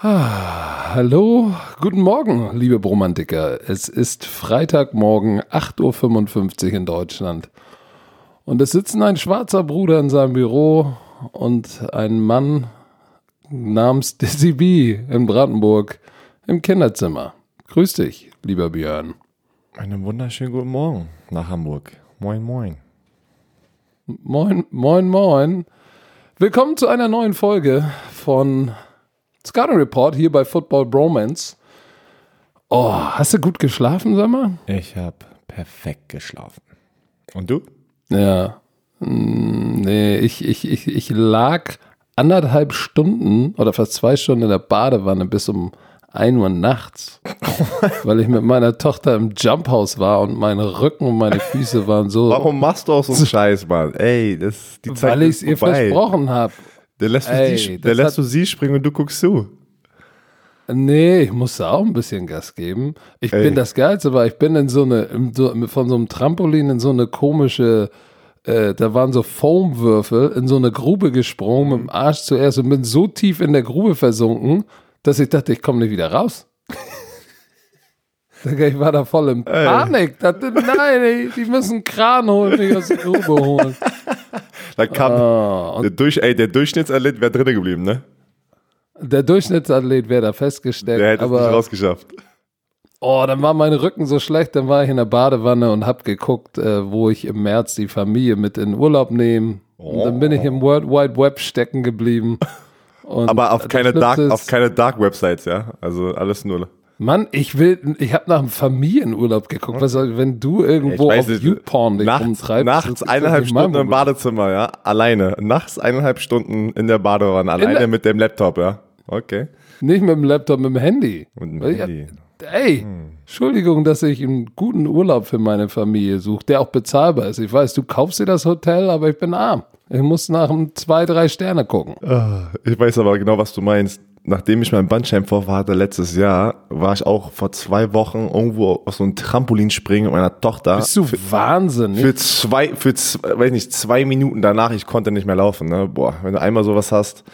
Ah, hallo, guten Morgen, liebe Bromantiker. Es ist Freitagmorgen, 8.55 Uhr in Deutschland. Und es sitzen ein schwarzer Bruder in seinem Büro und ein Mann namens Dizzy B in Brandenburg im Kinderzimmer. Grüß dich, lieber Björn. Einen wunderschönen guten Morgen nach Hamburg. Moin, moin. Moin, moin, moin. Willkommen zu einer neuen Folge von Scouting Report hier bei Football Bromance. Oh, hast du gut geschlafen, sag mal? Ich habe perfekt geschlafen. Und du? Ja. Hm, nee, ich, ich, ich, ich lag anderthalb Stunden oder fast zwei Stunden in der Badewanne bis um 1 Uhr nachts, weil ich mit meiner Tochter im Jumphouse war und mein Rücken und meine Füße waren so. Warum machst du auch so einen Scheiß, Mann? Ey, das, die Zeit Weil ich es ihr versprochen habe. Der lässt, Ey, du, sie, der lässt du sie springen und du guckst zu. Nee, ich musste auch ein bisschen Gas geben. Ich Ey. bin das Geilste, aber ich bin in so eine, von so einem Trampolin in so eine komische, äh, da waren so Foamwürfel, in so eine Grube gesprungen, mit dem Arsch zuerst und bin so tief in der Grube versunken, dass ich dachte, ich komme nicht wieder raus. Ich war da voll in Panik. Dachte, nein, die müssen einen Kran holen, mich aus der Grube holen. Da kam oh, der, Durch, ey, der Durchschnittsathlet wäre drinnen geblieben, ne? Der Durchschnittsathlet wäre da festgesteckt. Der hätte es nicht rausgeschafft. Oh, dann war mein Rücken so schlecht, dann war ich in der Badewanne und hab geguckt, äh, wo ich im März die Familie mit in Urlaub nehme. Oh. Und dann bin ich im World Wide Web stecken geblieben. Aber auf keine, Dark, auf keine Dark Websites, ja? Also alles nur Mann, ich will, ich habe nach einem Familienurlaub geguckt. Was wenn du irgendwo auf YouPorn dich nachts, rumtreibst? Nachts eineinhalb Stunden im Badezimmer, ja, alleine. Nachts eineinhalb Stunden in der Badewanne, alleine mit dem Laptop, ja. Okay. Nicht mit dem Laptop, mit dem Handy. Mit dem Handy. ey, hm. Entschuldigung, dass ich einen guten Urlaub für meine Familie suche, der auch bezahlbar ist. Ich weiß, du kaufst dir das Hotel, aber ich bin arm. Ich muss nach einem zwei, drei Sterne gucken. Ah, ich weiß aber genau, was du meinst nachdem ich meinen Bandscheibenvorfall hatte letztes Jahr, war ich auch vor zwei Wochen irgendwo auf so einem Trampolin springen mit meiner Tochter. Bist du für, wahnsinnig? Für zwei, für, weiß nicht, zwei Minuten danach, ich konnte nicht mehr laufen, ne? Boah, wenn du einmal sowas hast,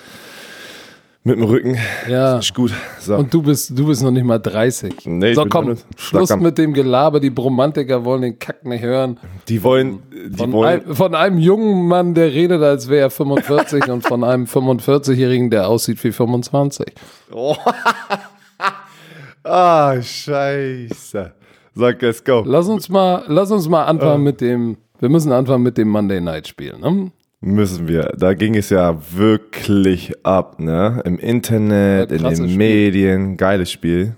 mit dem Rücken. Ja. Ist gut. So. Und du bist, du bist noch nicht mal 30. Nee, so, komm, Schluss komm. mit dem Gelaber. Die Bromantiker wollen den Kack nicht hören. Die wollen, die von, wollen. Ein, von einem jungen Mann, der redet, als wäre er 45 und von einem 45-Jährigen, der aussieht wie 25. Oh. ah, scheiße. Sag, let's go. Lass uns mal, lass uns mal anfangen uh. mit dem, wir müssen anfangen mit dem Monday Night Spiel, ne? Müssen wir. Da ging es ja wirklich ab, ne? Im Internet, in den Spiel. Medien. Geiles Spiel.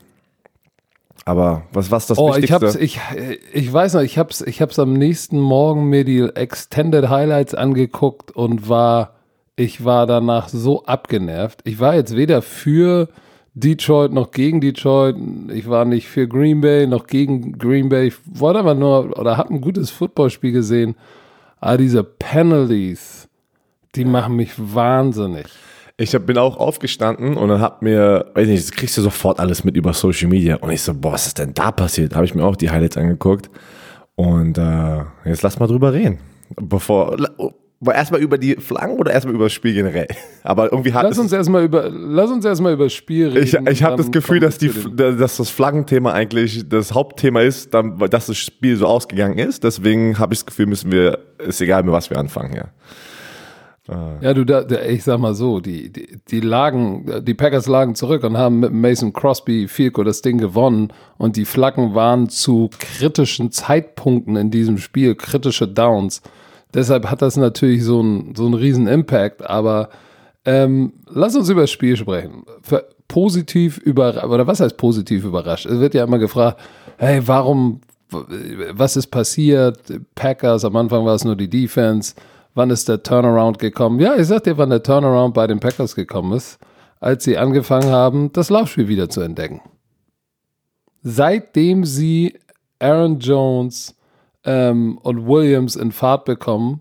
Aber was was das oh, Wichtigste? Ich, hab's, ich, ich weiß noch, ich hab's, ich hab's am nächsten Morgen mir die Extended Highlights angeguckt und war, ich war danach so abgenervt. Ich war jetzt weder für Detroit noch gegen Detroit. Ich war nicht für Green Bay noch gegen Green Bay. Ich wollte aber nur oder hab ein gutes Footballspiel gesehen. Aber diese Penalties, die machen mich wahnsinnig. Ich hab, bin auch aufgestanden und dann hab mir, weiß nicht, das kriegst du sofort alles mit über Social Media. Und ich so, boah, was ist denn da passiert? Habe ich mir auch die Highlights angeguckt. Und äh, jetzt lass mal drüber reden. Bevor, erstmal über die Flaggen oder erstmal über das Spiel generell? Aber irgendwie hat lass uns erstmal über lass uns erstmal über das Spiel reden. Ich, ich habe das Gefühl, dass die dass das Flaggenthema eigentlich das Hauptthema ist, dann, dass das Spiel so ausgegangen ist. Deswegen habe ich das Gefühl, müssen wir ist egal, mit was wir anfangen, ja. Ja, du, da, ich sag mal so, die, die, die lagen, die Packers lagen zurück und haben mit Mason Crosby Fielko das Ding gewonnen und die Flaggen waren zu kritischen Zeitpunkten in diesem Spiel, kritische Downs. Deshalb hat das natürlich so einen so riesen Impact, aber ähm, lass uns über das Spiel sprechen. Für positiv überrascht, oder was heißt positiv überrascht? Es wird ja immer gefragt, hey, warum, was ist passiert? Packers, am Anfang war es nur die Defense. Wann ist der Turnaround gekommen? Ja, ich sag dir, wann der Turnaround bei den Packers gekommen ist, als sie angefangen haben, das Laufspiel wieder zu entdecken. Seitdem sie Aaron Jones ähm, und Williams in Fahrt bekommen,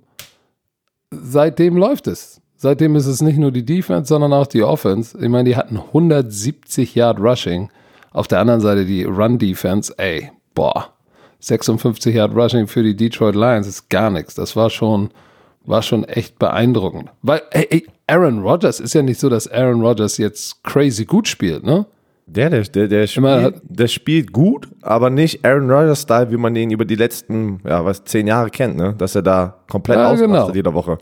seitdem läuft es. Seitdem ist es nicht nur die Defense, sondern auch die Offense. Ich meine, die hatten 170 Yard Rushing. Auf der anderen Seite die Run Defense, ey, boah, 56 Yard Rushing für die Detroit Lions ist gar nichts. Das war schon, war schon echt beeindruckend. Weil, ey, ey Aaron Rodgers ist ja nicht so, dass Aaron Rodgers jetzt crazy gut spielt, ne? Der, der, der, der, spielt, der spielt gut, aber nicht Aaron Rodgers-Style, wie man ihn über die letzten, ja, was, zehn Jahre kennt, ne? Dass er da komplett ja, genau. jede Woche.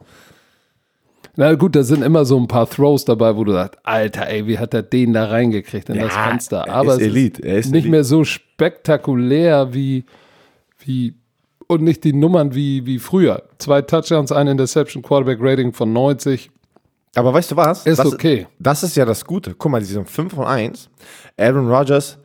Na gut, da sind immer so ein paar Throws dabei, wo du sagst, Alter, ey, wie hat er den da reingekriegt in ja, das Fenster? Aber ist Elite. es ist, ist nicht Elite. mehr so spektakulär wie, wie und nicht die Nummern wie, wie früher. Zwei Touchdowns, ein Interception, Quarterback Rating von 90. Aber weißt du was? Ist das, okay. Das ist ja das Gute. Guck mal, die sind 5 von 1. Aaron Rodgers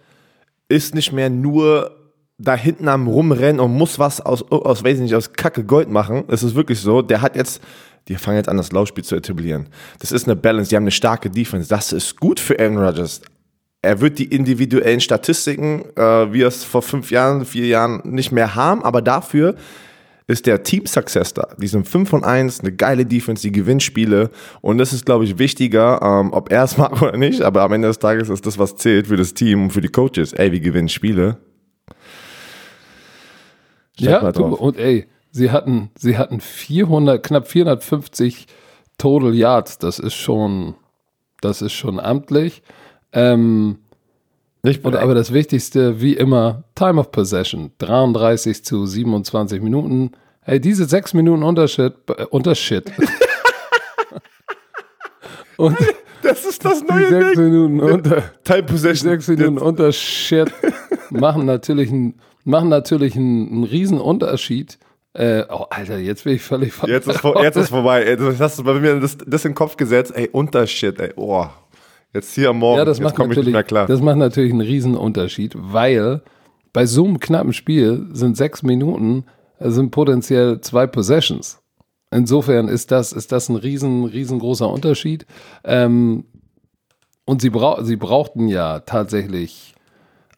ist nicht mehr nur da hinten am Rumrennen und muss was aus, aus weiß ich nicht, aus Kacke Gold machen. Es ist wirklich so. Der hat jetzt, die fangen jetzt an, das Laufspiel zu etablieren. Das ist eine Balance. Die haben eine starke Defense. Das ist gut für Aaron Rodgers er wird die individuellen Statistiken, äh, wie er es vor fünf Jahren, vier Jahren nicht mehr haben, aber dafür ist der Team-Success da. Die sind 5 von 1, eine geile Defense, die gewinnt Spiele. Und das ist, glaube ich, wichtiger, ähm, ob er es mag oder nicht. Aber am Ende des Tages ist das, was zählt für das Team und für die Coaches. Ey, wir gewinnen Spiele. Schreib ja, und ey, sie hatten, sie hatten 400, knapp 450 Total Yards. Das ist schon, das ist schon amtlich. Ähm, und, aber das Wichtigste, wie immer, Time of Possession. 33 zu 27 Minuten. Hey, diese sechs Minuten Unterschied, äh, Unterschied. und das ist das neue die sechs Ding. Minuten unter, Time Possession. sechs Minuten Unterschied machen natürlich einen, machen natürlich einen, einen riesen Unterschied. Äh, oh, Alter, jetzt bin ich völlig Jetzt ist, jetzt ist vorbei. Jetzt hast du bei mir das, das in den Kopf gesetzt. Ey, Unterschied, ey. Oh. Jetzt hier am Morgen, ja, das jetzt komme ich nicht mehr klar. Das macht natürlich einen Riesenunterschied, weil bei so einem knappen Spiel sind sechs Minuten, äh, sind potenziell zwei Possessions. Insofern ist das, ist das ein riesen, riesengroßer Unterschied. Ähm, und sie, brauch, sie brauchten ja tatsächlich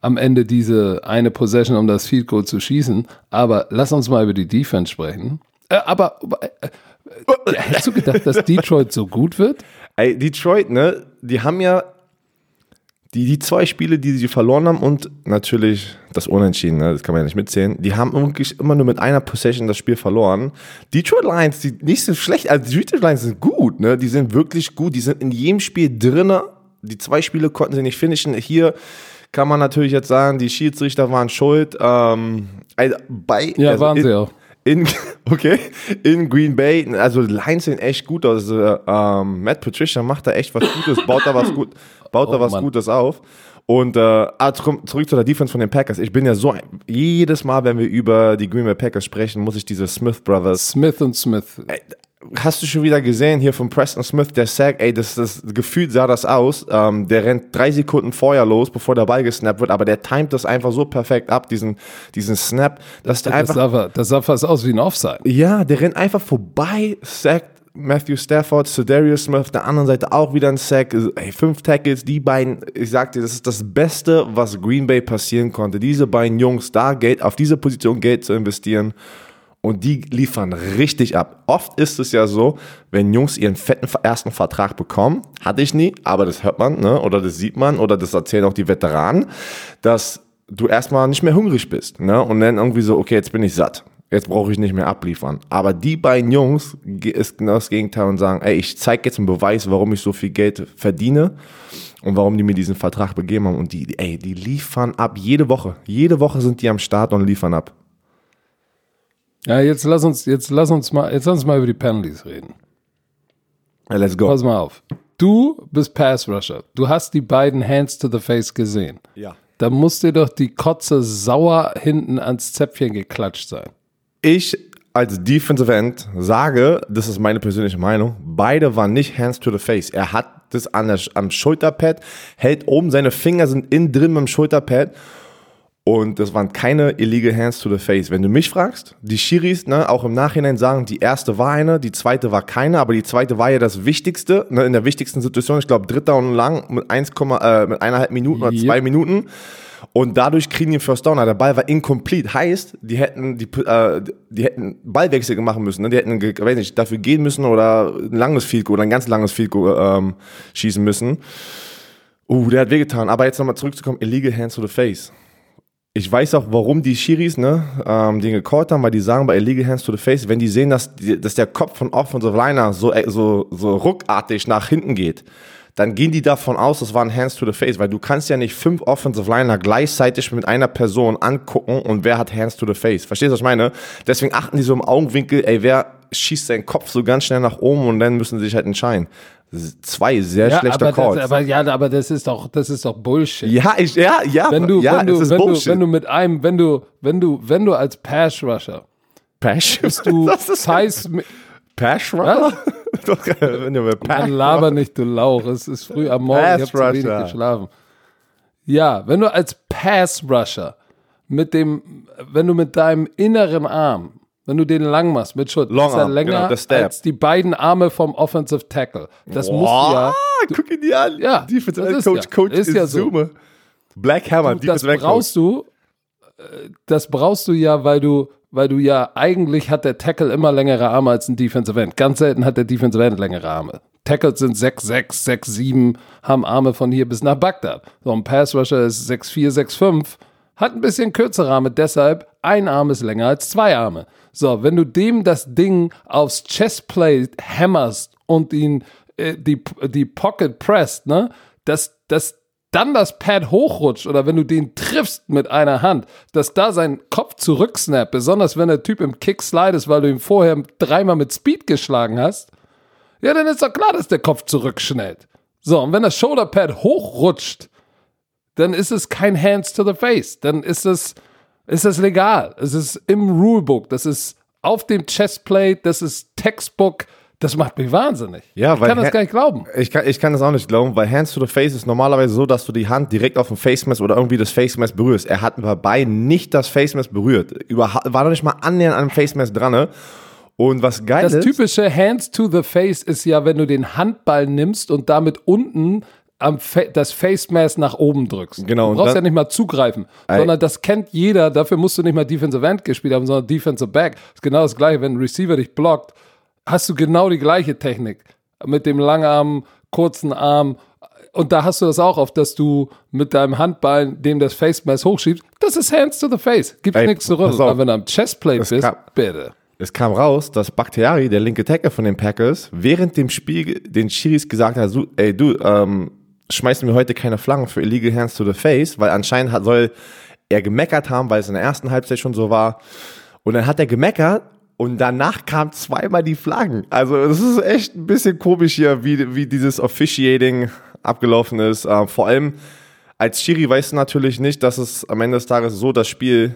am Ende diese eine Possession, um das Field Goal zu schießen. Aber lass uns mal über die Defense sprechen. Äh, aber äh, äh, hättest du gedacht, dass Detroit so gut wird? Ey, Detroit, ne, die haben ja die, die zwei Spiele, die sie verloren haben und natürlich das Unentschieden, ne, das kann man ja nicht mitzählen, die haben wirklich immer nur mit einer Possession das Spiel verloren. Detroit Lions, die nicht so schlecht, also die Detroit Lions sind gut, ne, die sind wirklich gut, die sind in jedem Spiel drinne. Die zwei Spiele konnten sie nicht finishen. Hier kann man natürlich jetzt sagen, die Schiedsrichter waren schuld. Ähm, also bei, ja, also waren in, sie auch in, okay, in Green Bay, also Lines sehen echt gut aus. Also, ähm, Matt Patricia macht da echt was Gutes, baut da was gut, baut oh, da was Mann. Gutes auf. Und äh, ah, zurück zu der Defense von den Packers. Ich bin ja so, jedes Mal, wenn wir über die Green Bay Packers sprechen, muss ich diese Smith Brothers. Smith und Smith. Hast du schon wieder gesehen hier von Preston Smith, der Sack, ey, das, das gefühlt sah das aus. Ähm, der rennt drei Sekunden vorher los, bevor der Ball gesnappt wird, aber der timet das einfach so perfekt ab, diesen, diesen Snap, dass der das einfach. Sah, das sah fast aus wie ein Offside. Ja, der rennt einfach vorbei, sackt Matthew Stafford, Darius Smith, auf der anderen Seite auch wieder ein Sack, ey, fünf Tackles, die beiden, ich sag dir, das ist das Beste, was Green Bay passieren konnte. Diese beiden Jungs, da Geld, auf diese Position Geld zu investieren und die liefern richtig ab. Oft ist es ja so, wenn Jungs ihren fetten ersten Vertrag bekommen, hatte ich nie, aber das hört man, ne? oder das sieht man, oder das erzählen auch die Veteranen, dass du erstmal nicht mehr hungrig bist, ne? Und dann irgendwie so, okay, jetzt bin ich satt. Jetzt brauche ich nicht mehr abliefern. Aber die beiden Jungs ist genau das Gegenteil und sagen, ey, ich zeige jetzt einen Beweis, warum ich so viel Geld verdiene und warum die mir diesen Vertrag begeben haben. Und die, ey, die liefern ab jede Woche. Jede Woche sind die am Start und liefern ab. Ja, jetzt lass uns, jetzt lass uns mal, jetzt lass uns mal über die Penalties reden. Let's go. Pass mal auf. Du bist Pass Rusher. Du hast die beiden Hands to the Face gesehen. Ja. Da muss dir doch die Kotze sauer hinten ans Zäpfchen geklatscht sein. Ich als Defensive End sage, das ist meine persönliche Meinung, beide waren nicht Hands to the Face. Er hat das an der, am Schulterpad, hält oben, seine Finger sind innen drin beim Schulterpad und das waren keine illegal Hands to the Face. Wenn du mich fragst, die Schiris, ne, auch im Nachhinein sagen, die erste war eine, die zweite war keine, aber die zweite war ja das Wichtigste, ne, in der wichtigsten Situation. Ich glaube, dritter und lang mit 1, äh, mit eineinhalb Minuten oder yep. zwei Minuten. Und dadurch kriegen die einen First Down. Der Ball war incomplete. Heißt, die hätten die, äh, die hätten Ballwechsel machen müssen. Ne? Die hätten, weiß nicht, dafür gehen müssen oder ein langes Field oder ein ganz langes Field ähm, schießen müssen. Uh, der hat wehgetan. Aber jetzt nochmal zurückzukommen, illegal hands to the face ich weiß auch, warum die Shiris ne, ähm, den gecallt haben, weil die sagen bei Illegal Hands to the Face, wenn die sehen, dass, die, dass der Kopf von Offensive Liner so, äh, so, so ruckartig nach hinten geht, dann gehen die davon aus, das waren Hands to the Face, weil du kannst ja nicht fünf Offensive Liner gleichzeitig mit einer Person angucken und wer hat Hands to the Face. Verstehst du, was ich meine? Deswegen achten die so im Augenwinkel, ey, wer schießt seinen Kopf so ganz schnell nach oben und dann müssen sie sich halt entscheiden. Zwei sehr ja, schlechte aber Calls. Das, aber ja, aber das ist doch, das ist doch Bullshit. ja, ich, ja, ja, wenn du, ja, wenn du, wenn Bullshit. du, wenn du mit einem, wenn du, wenn du, wenn du als Pass Rusher Pash? bist du das ist Thais, Pash äh, wenn du mit Pash Mann, laber nicht, du Lauch. Es ist früh am Morgen, Pass ich habe zu wenig Rusher. geschlafen. Ja, wenn du als Pass Rusher mit dem, wenn du mit deinem inneren Arm, wenn du den lang machst mit Schutz, Long ist er länger genau, als die beiden Arme vom Offensive Tackle. Das musst du ja, Boah, guck ihn dir an. Ja, Defensive das ist Coach, ja- Coach ist ja so. Izume. Black Hammer, das Defensive End Coach. brauchst du, äh, das brauchst du ja, weil du, weil du ja eigentlich hat der Tackle immer längere Arme als ein Defensive End. Ganz selten hat der Defensive End längere Arme. Tackles sind 6'6, 6'7, haben Arme von hier bis nach Bagdad. So ein Pass Rusher ist 6'4, 6'5, hat ein bisschen kürzere Arme, deshalb ein Arm ist länger als zwei Arme. So, wenn du dem das Ding aufs Chestplate hämmerst und ihn äh, die, die Pocket presst, ne, dass, dass dann das Pad hochrutscht oder wenn du den triffst mit einer Hand, dass da sein Kopf zurücksnappt, besonders wenn der Typ im Kick slide ist, weil du ihn vorher dreimal mit Speed geschlagen hast, ja, dann ist doch klar, dass der Kopf zurückschnellt. So, und wenn das Shoulderpad hochrutscht, dann ist es kein Hands to the Face. Dann ist es, ist es legal. Es ist im Rulebook. Das ist auf dem Chestplate. Das ist Textbook. Das macht mich wahnsinnig. Ja, ich weil kann das gar nicht glauben. Ich kann, ich kann das auch nicht glauben, weil Hands to the Face ist normalerweise so, dass du die Hand direkt auf dem Face Mask oder irgendwie das Face Mask berührst. Er hat dabei nicht das Face Mask berührt. Überha war noch nicht mal annähernd an dem Face Mask dran. Ne? Und was geil Das ist, typische Hands to the Face ist ja, wenn du den Handball nimmst und damit unten Fa das Face Mask nach oben drückst. Genau, Du brauchst ja nicht mal zugreifen, Ey. sondern das kennt jeder. Dafür musst du nicht mal Defensive End gespielt haben, sondern Defensive Back. ist genau das gleiche. Wenn ein Receiver dich blockt, hast du genau die gleiche Technik. Mit dem Langarm, kurzen Arm. Und da hast du das auch oft, dass du mit deinem Handball dem das Face Mask hochschiebst. Das ist Hands to the Face. Gibt nichts zu pass rütteln. auf. Aber wenn du am Chestplate Das bist, kann- bitte. es kam raus, dass Bakhtiari, der linke Tackle von den Packers, während dem Spiel den Chiris gesagt hat, ey du, ähm, schmeißen wir heute keine Flaggen für Illegal Hands to the Face, weil anscheinend hat, soll er gemeckert haben, weil es in der ersten Halbzeit schon so war. Und dann hat er gemeckert und danach kam zweimal die Flaggen. Also es ist echt ein bisschen komisch hier, wie, wie dieses Officiating abgelaufen ist. Ähm, vor allem als Schiri weißt du natürlich nicht, dass es am Ende des Tages so das Spiel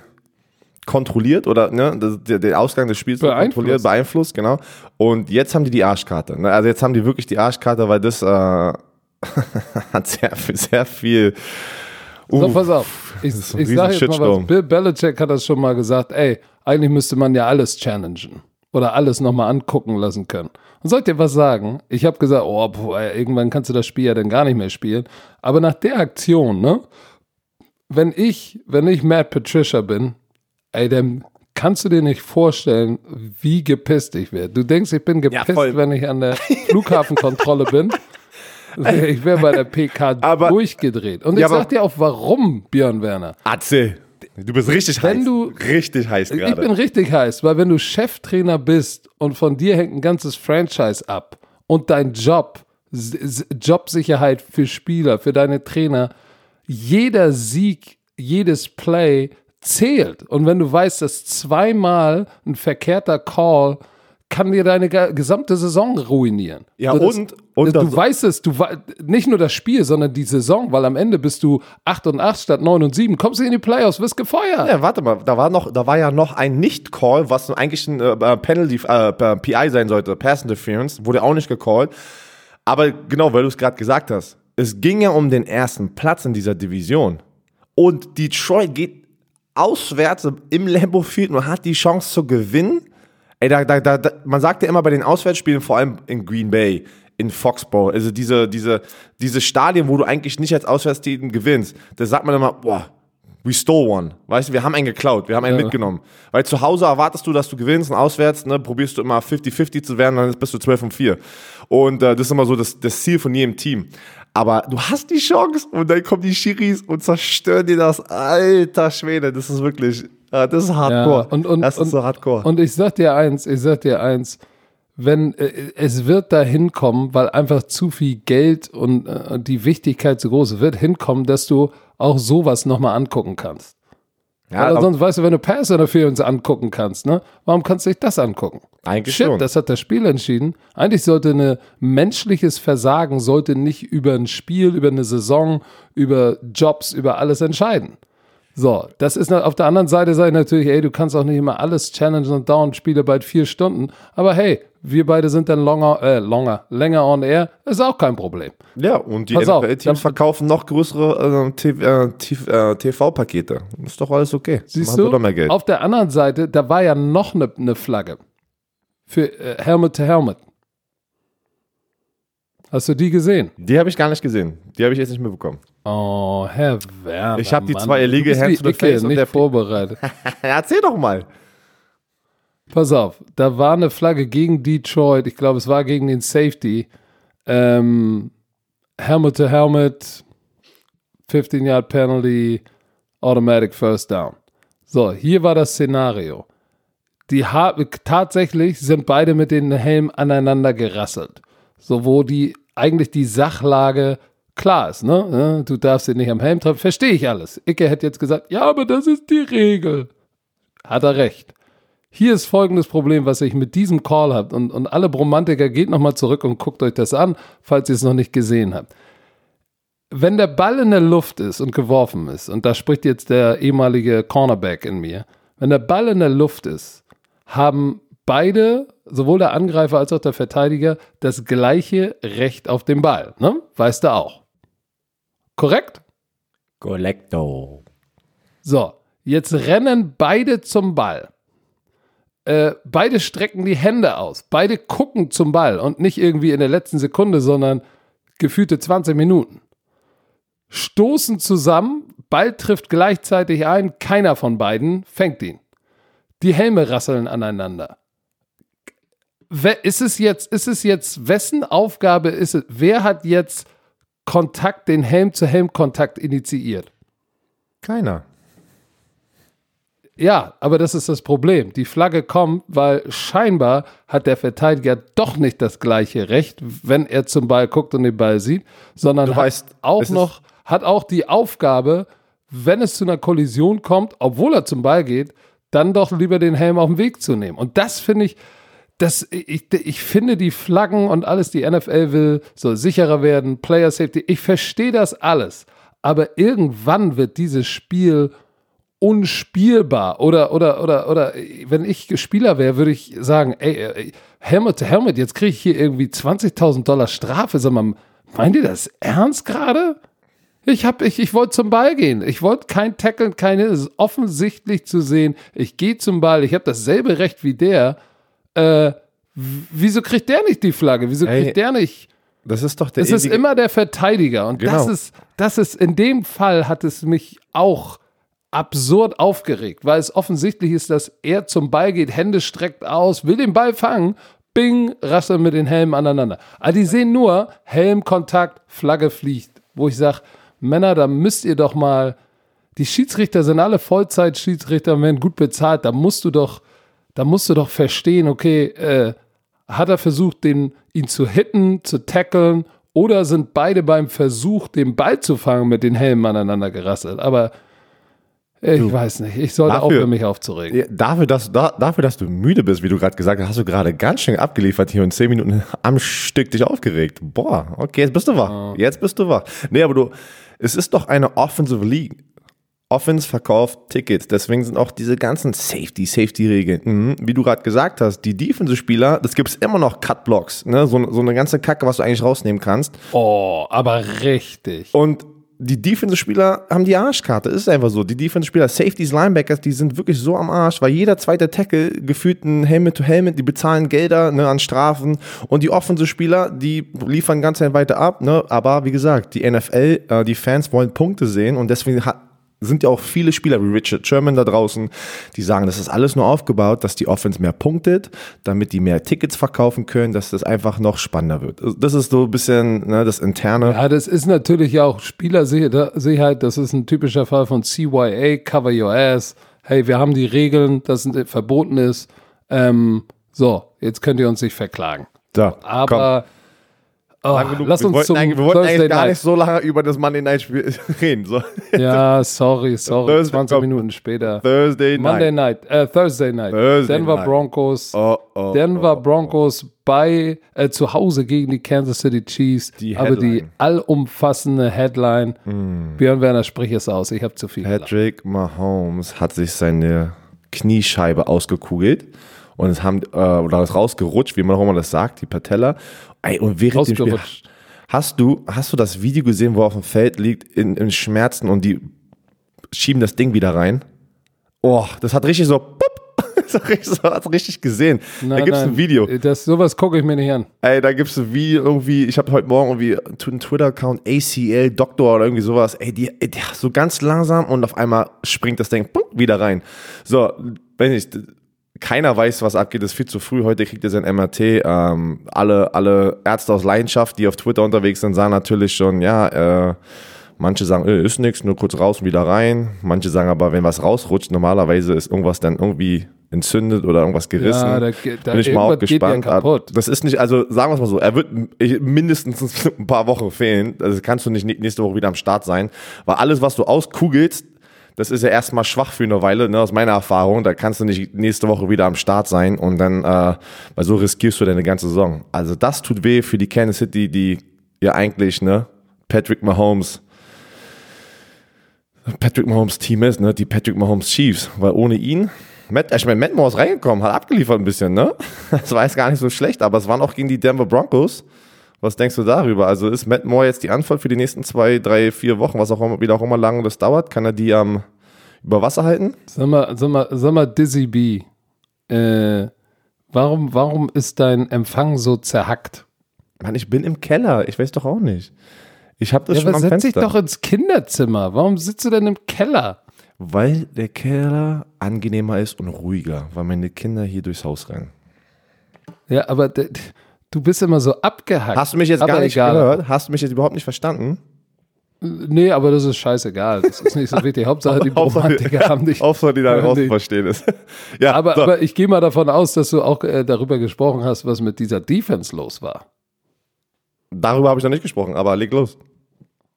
kontrolliert oder ne, der Ausgang des Spiels Beeinflusst. kontrolliert, beeinflusst, genau. Und jetzt haben die die Arschkarte. Ne? Also jetzt haben die wirklich die Arschkarte, weil das äh, hat sehr, viel- sehr viel. So, Uff, pass auf. Ich, ich sage jetzt mal was. Bill Belichick hat das schon mal gesagt. Ey, eigentlich müsste man ja alles challengen. Oder alles nochmal angucken lassen können. Und soll ich dir was sagen? Ich habe gesagt, oh, boah, irgendwann kannst du das Spiel ja dann gar nicht mehr spielen. Aber nach der Aktion, ne? Wenn ich, wenn ich Matt Patricia bin, ey, dann kannst du dir nicht vorstellen, wie gepisst ich werde. Du denkst, ich bin gepisst, voll. wenn ich an der Flughafenkontrolle bin. Ich wäre bei der PK Aber- durchgedreht. Und Ja, ich aber- sag dir auch, warum, Björn Werner. Atze, du bist richtig Wenn heiß. du- richtig heiß Ich bin gerade. richtig heiß, weil wenn du Cheftrainer bist und von dir hängt ein ganzes Franchise ab und dein Job, Jobsicherheit für Spieler, für deine Trainer, jeder Sieg, jedes Play zählt. Und wenn du weißt, dass zweimal ein verkehrter Call kann dir deine ge- gesamte Saison ruinieren. Ja, das- und- und du weißt es, du nicht nur das Spiel, sondern die Saison, weil am Ende bist du 8 und 8 statt 9 und 7, kommst du in die Playoffs, wirst gefeuert. Ja, warte mal, da war noch, da war ja noch ein Nicht-Call, was eigentlich ein äh, Penalty, äh, PI sein sollte, Pass Interference, wurde auch nicht gecallt. Aber genau, weil du es gerade gesagt hast, es ging ja um den ersten Platz in dieser Division. Und Detroit geht auswärts im Lambeau Field und hat die Chance zu gewinnen. Ey, da, da, da, man sagt ja immer bei den Auswärtsspielen, vor allem in Green Bay, in Foxborough, also diese, diese, diese Stadien, wo du eigentlich nicht als Auswärtsteam gewinnst, da sagt man immer, boah, we stole one. Weißt du, wir haben einen geklaut, wir haben einen Ja. mitgenommen. Weil zu Hause erwartest du, dass du gewinnst und auswärts, ne, probierst du immer 50-50 zu werden, dann bist du 12 und 4. Und äh, das ist immer so das, das Ziel von jedem Team. Aber du hast die Chance und dann kommen die Schiris und zerstören dir das. Alter Schwede, das ist wirklich, das ist hardcore. Ja, und, und, das ist und, so hardcore. Und ich sag dir eins, ich sag dir eins, wenn äh, es wird da hinkommen, weil einfach zu viel Geld und äh, die Wichtigkeit so groß wird hinkommen, dass du auch sowas nochmal angucken kannst. Ja, Weil sonst weißt du, wenn du Pass Interference angucken kannst, ne, warum kannst du dich das angucken? Eigentlich Shit, schon. das hat das Spiel entschieden. Eigentlich sollte ein menschliches Versagen sollte nicht über ein Spiel, über eine Saison, über Jobs, über alles entscheiden. So, das ist auf der anderen Seite sage ich natürlich, ey, du kannst auch nicht immer alles challengen und dauern Spiele bald vier Stunden. Aber hey, wir beide sind dann longer, äh, longer, länger on air, ist auch kein Problem. Ja, und die NFL-Teams verkaufen noch größere äh, äh TV-Pakete. ist doch alles okay. Siehst du, mehr Geld. auf der anderen Seite, da war ja noch eine ne Flagge für äh, Helmet to Helmet. Hast du die gesehen? Die habe ich gar nicht gesehen. Die habe ich jetzt nicht mehr bekommen. Oh, Herr Werner. Ich habe die zwei Illegal Hands to the Face nicht der vorbereitet. Erzähl doch mal. Pass auf, da war eine Flagge gegen Detroit. Ich glaube, es war gegen den Safety. Ähm, helmet to Helmet, 15 Yard Penalty, Automatic First Down. So, hier war das Szenario. Die tatsächlich sind beide mit den Helmen aneinander gerasselt. So, wo die eigentlich die Sachlage klar ist, ne? Du darfst ihn nicht am Helm treffen. Verstehe ich alles. Icke hätte jetzt gesagt, ja, aber das ist die Regel. Hat er recht. Hier ist folgendes Problem, was ich mit diesem Call habe. Und, und alle Bromantiker, geht nochmal zurück und guckt euch das an, falls ihr es noch nicht gesehen habt. Wenn der Ball in der Luft ist und geworfen ist, und da spricht jetzt der ehemalige Cornerback in mir, wenn der Ball in der Luft ist, haben beide, sowohl der Angreifer als auch der Verteidiger, das gleiche Recht auf den Ball. Ne? Weißt du auch. Korrekt? Collecto. So, jetzt rennen beide zum Ball. Äh, beide strecken die Hände aus. Beide gucken zum Ball und nicht irgendwie in der letzten Sekunde, sondern gefühlte 20 Minuten. Stoßen zusammen, Ball trifft gleichzeitig ein, keiner von beiden fängt ihn. Die Helme rasseln aneinander. Ist es jetzt, ist es jetzt, wessen Aufgabe ist es? Wer hat jetzt Kontakt, den Helm-zu-Helm-Kontakt initiiert? Keiner. Ja, aber das ist das Problem. Die Flagge kommt, weil scheinbar hat der Verteidiger doch nicht das gleiche Recht, wenn er zum Ball guckt und den Ball sieht, sondern du weißt, auch noch, hat auch die Aufgabe, wenn es zu einer Kollision kommt, obwohl er zum Ball geht, dann doch lieber den Helm auf den Weg zu nehmen. Und das finde ich, das, ich, ich finde die Flaggen und alles, die NFL will, soll sicherer werden, Player Safety, ich verstehe das alles. Aber irgendwann wird dieses Spiel unspielbar. Oder, oder, oder, oder, wenn ich Spieler wäre, würde ich sagen, ey, ey Helmet to Helmet, jetzt kriege ich hier irgendwie 20.000 Dollar Strafe. Sag mal, meint ihr das ernst gerade? Ich, ich, ich wollte zum Ball gehen. Ich wollte kein Tackeln, keine. Es ist offensichtlich zu sehen. Ich gehe zum Ball. Ich habe dasselbe Recht wie der. Äh, wieso kriegt der nicht die Flagge? Wieso kriegt Ey, der nicht? Das ist doch der. Es ist immer der Verteidiger. Und genau. das ist, das ist, in dem Fall hat es mich auch absurd aufgeregt, weil es offensichtlich ist, dass er zum Ball geht, Hände streckt aus, will den Ball fangen, bing, rasseln mit den Helmen aneinander. Aber die sehen nur Helmkontakt, Flagge fliegt, wo ich sage, Männer, da müsst ihr doch mal, die Schiedsrichter sind alle Vollzeit-Schiedsrichter, werden gut bezahlt, da musst du doch, da musst du doch verstehen, okay, äh, hat er versucht, den, ihn zu hitten, zu tackeln, oder sind beide beim Versuch, den Ball zu fangen, mit den Helmen aneinander gerasselt? Aber ich du, weiß nicht. Ich sollte dafür, aufhören, mich aufzuregen. Dafür dass, da, dafür, dass du müde bist, wie du gerade gesagt hast, hast du gerade ganz schön abgeliefert hier und zehn Minuten am Stück dich aufgeregt. Boah, okay, jetzt bist du wach. Jetzt bist du wach. Nee, aber du, es ist doch eine Offensive League. Offense verkauft Tickets. Deswegen sind auch diese ganzen Safety, Safety-Regeln. Mhm. Wie du gerade gesagt hast, die Defensive-Spieler, das gibt es immer noch Cut-Blocks. Ne? So, so eine ganze Kacke, was du eigentlich rausnehmen kannst. Oh, aber richtig. Und die Defensive-Spieler haben die Arschkarte. ist einfach so. Die Defensive-Spieler, Safeties, Linebackers, die sind wirklich so am Arsch, weil jeder zweite Tackle gefühlt ein Helmet-to-Helmet, die bezahlen Gelder ne, an Strafen. Und die Offensive-Spieler, die liefern ganz weiter ab. Ne? Aber wie gesagt, die NFL, äh, die Fans wollen Punkte sehen und deswegen hat sind ja auch viele Spieler wie Richard Sherman da draußen, die sagen, das ist alles nur aufgebaut, dass die Offense mehr punktet, damit die mehr Tickets verkaufen können, dass das einfach noch spannender wird. Das ist so ein bisschen ne, das Interne. Ja, das ist natürlich ja auch Spielersicherheit. Das ist ein typischer Fall von CYA, Cover Your Ass. Hey, wir haben die Regeln, dass es verboten ist. Ähm, so, jetzt könnt ihr uns nicht verklagen. Da, Aber komm. Oh, lass uns wir wollten zum wir wollten Thursday eigentlich gar Night. nicht so lange über das Monday Night Spiel reden. So. Ja, sorry, sorry. Thursday, 20 komm. Minuten später. Thursday Monday Night. Night, äh, Thursday Night. Thursday Denver Night. Broncos. Oh, oh, Denver oh, oh. Broncos bei äh, zu Hause gegen die Kansas City Chiefs. Die aber die allumfassende Headline. Björn Werner, sprich es aus. Ich habe zu viel. gelacht. Patrick Mahomes hat sich seine Kniescheibe ausgekugelt und es haben äh, oder ist rausgerutscht, wie man auch immer das sagt, die Patella. Ey, und während dem Spiel hast du hast du das Video gesehen, wo er auf dem Feld liegt in, in Schmerzen und die schieben das Ding wieder rein? Oh, das hat richtig so pup, das hat richtig, gesehen. da gibt's ein Video. Das, sowas gucke ich mir nicht an. Ey, da gibt's ein Video irgendwie, ich habe heute Morgen irgendwie einen Twitter-Account ACL Doktor oder irgendwie sowas. Ey, die, ey, die, so ganz langsam und auf einmal springt das Ding pum, wieder rein. So, wenn ich, keiner weiß, was abgeht, ist viel zu früh. Heute kriegt er sein MRT. Ähm, alle, alle Ärzte aus Leidenschaft, die auf Twitter unterwegs sind, sagen natürlich schon, ja, äh, manche sagen, äh, ist nix, nur kurz raus und wieder rein. Manche sagen aber, wenn was rausrutscht, normalerweise ist irgendwas dann irgendwie entzündet oder irgendwas gerissen. Ja, da, da Bin ich mal auch gespannt. kaputt. Das ist nicht, also sagen wir es mal so, er wird mindestens ein paar Wochen fehlen. Also kannst du nicht nächste Woche wieder am Start sein. Weil alles, was du auskugelst, das ist ja erstmal schwach für eine Weile, ne, aus meiner Erfahrung. Da kannst du nicht nächste Woche wieder am Start sein und dann, äh, weil so riskierst du deine ganze Saison. Also das tut weh für die Kansas City, die ja eigentlich, ne, Patrick Mahomes, Patrick Mahomes Team ist, ne, die Patrick Mahomes Chiefs, weil ohne ihn, Matt, ich meine, Matt Moore ist reingekommen, hat abgeliefert ein bisschen, ne? Das war jetzt gar nicht so schlecht, aber es waren auch gegen die Denver Broncos. Was denkst du darüber? Also ist Matt Moore jetzt die Antwort für die nächsten zwei, drei, vier Wochen, was auch immer, wieder auch immer lange das dauert? Kann er die am über Wasser halten? Sag mal, sag mal, sag mal Dizzy B. Äh, warum, warum ist dein Empfang so zerhackt? Mann, ich bin im Keller. Ich weiß doch auch nicht. Ich habe das Ja, schon aber am setz Fenster. dich doch ins Kinderzimmer. Warum sitzt du denn im Keller? Weil der Keller angenehmer ist und ruhiger, weil meine Kinder hier durchs Haus rennen. Ja, aber du bist immer so abgehackt. Hast du mich jetzt aber gar nicht egal. gehört? Hast du mich jetzt überhaupt nicht verstanden? Nee, aber das ist scheißegal. Das ist nicht so wichtig. Hauptsache die Romantiker haben dich. Hauptsache, die da raus verstehen ist. ja, Aber, so. aber ich gehe mal davon aus, dass du auch äh, darüber gesprochen hast, was mit dieser Defense los war. darüber habe ich noch nicht gesprochen, aber leg los.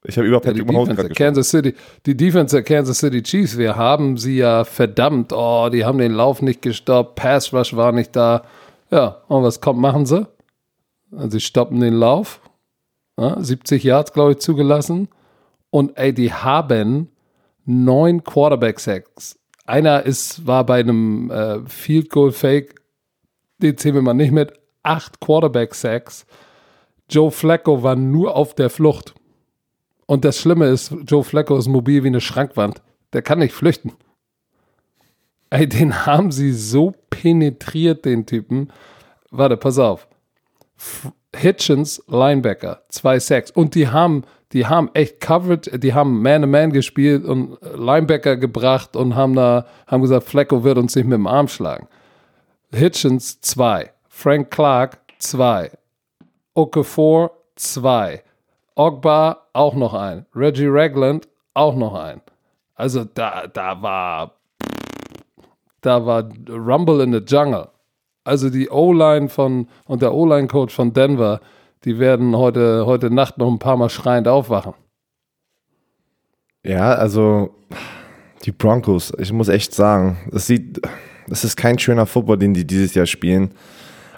Ich habe über Ja, die Patrick Mahomes Defense gerade. Kansas City, die Defense der Kansas City Chiefs, wir haben sie ja verdammt. Oh, die haben den Lauf nicht gestoppt, Pass Rush war nicht da. Ja, und was kommt, machen sie? Sie stoppen den Lauf. Ja, 70 Yards, glaube ich, zugelassen. Und ey, die haben neun Quarterback-Sacks. Einer ist, war bei einem äh, Field Goal Fake, den zählen wir mal nicht mit, acht Quarterback-Sacks. Joe Flacco war nur auf der Flucht. Und das Schlimme ist, Joe Flacco ist mobil wie eine Schrankwand. Der kann nicht flüchten. Ey, den haben sie so penetriert, den Typen. Warte, pass auf. Hitchens, Linebacker, zwei Sacks. Und die haben, die haben echt covered, die haben Man-to-Man gespielt und Linebacker gebracht und haben da, haben gesagt, Flacco wird uns nicht mit dem Arm schlagen. Hitchens, zwei. Frank Clark, zwei. Okafor, zwei. Ogba, auch noch ein. Reggie Ragland, auch noch ein. Also da, da war, da war Rumble in the Jungle. Also die O-Line von und der O-Line-Coach von Denver, die werden heute, heute Nacht noch ein paar Mal schreiend aufwachen. Ja, also die Broncos, ich muss echt sagen, das sieht, das ist kein schöner Football, den die dieses Jahr spielen.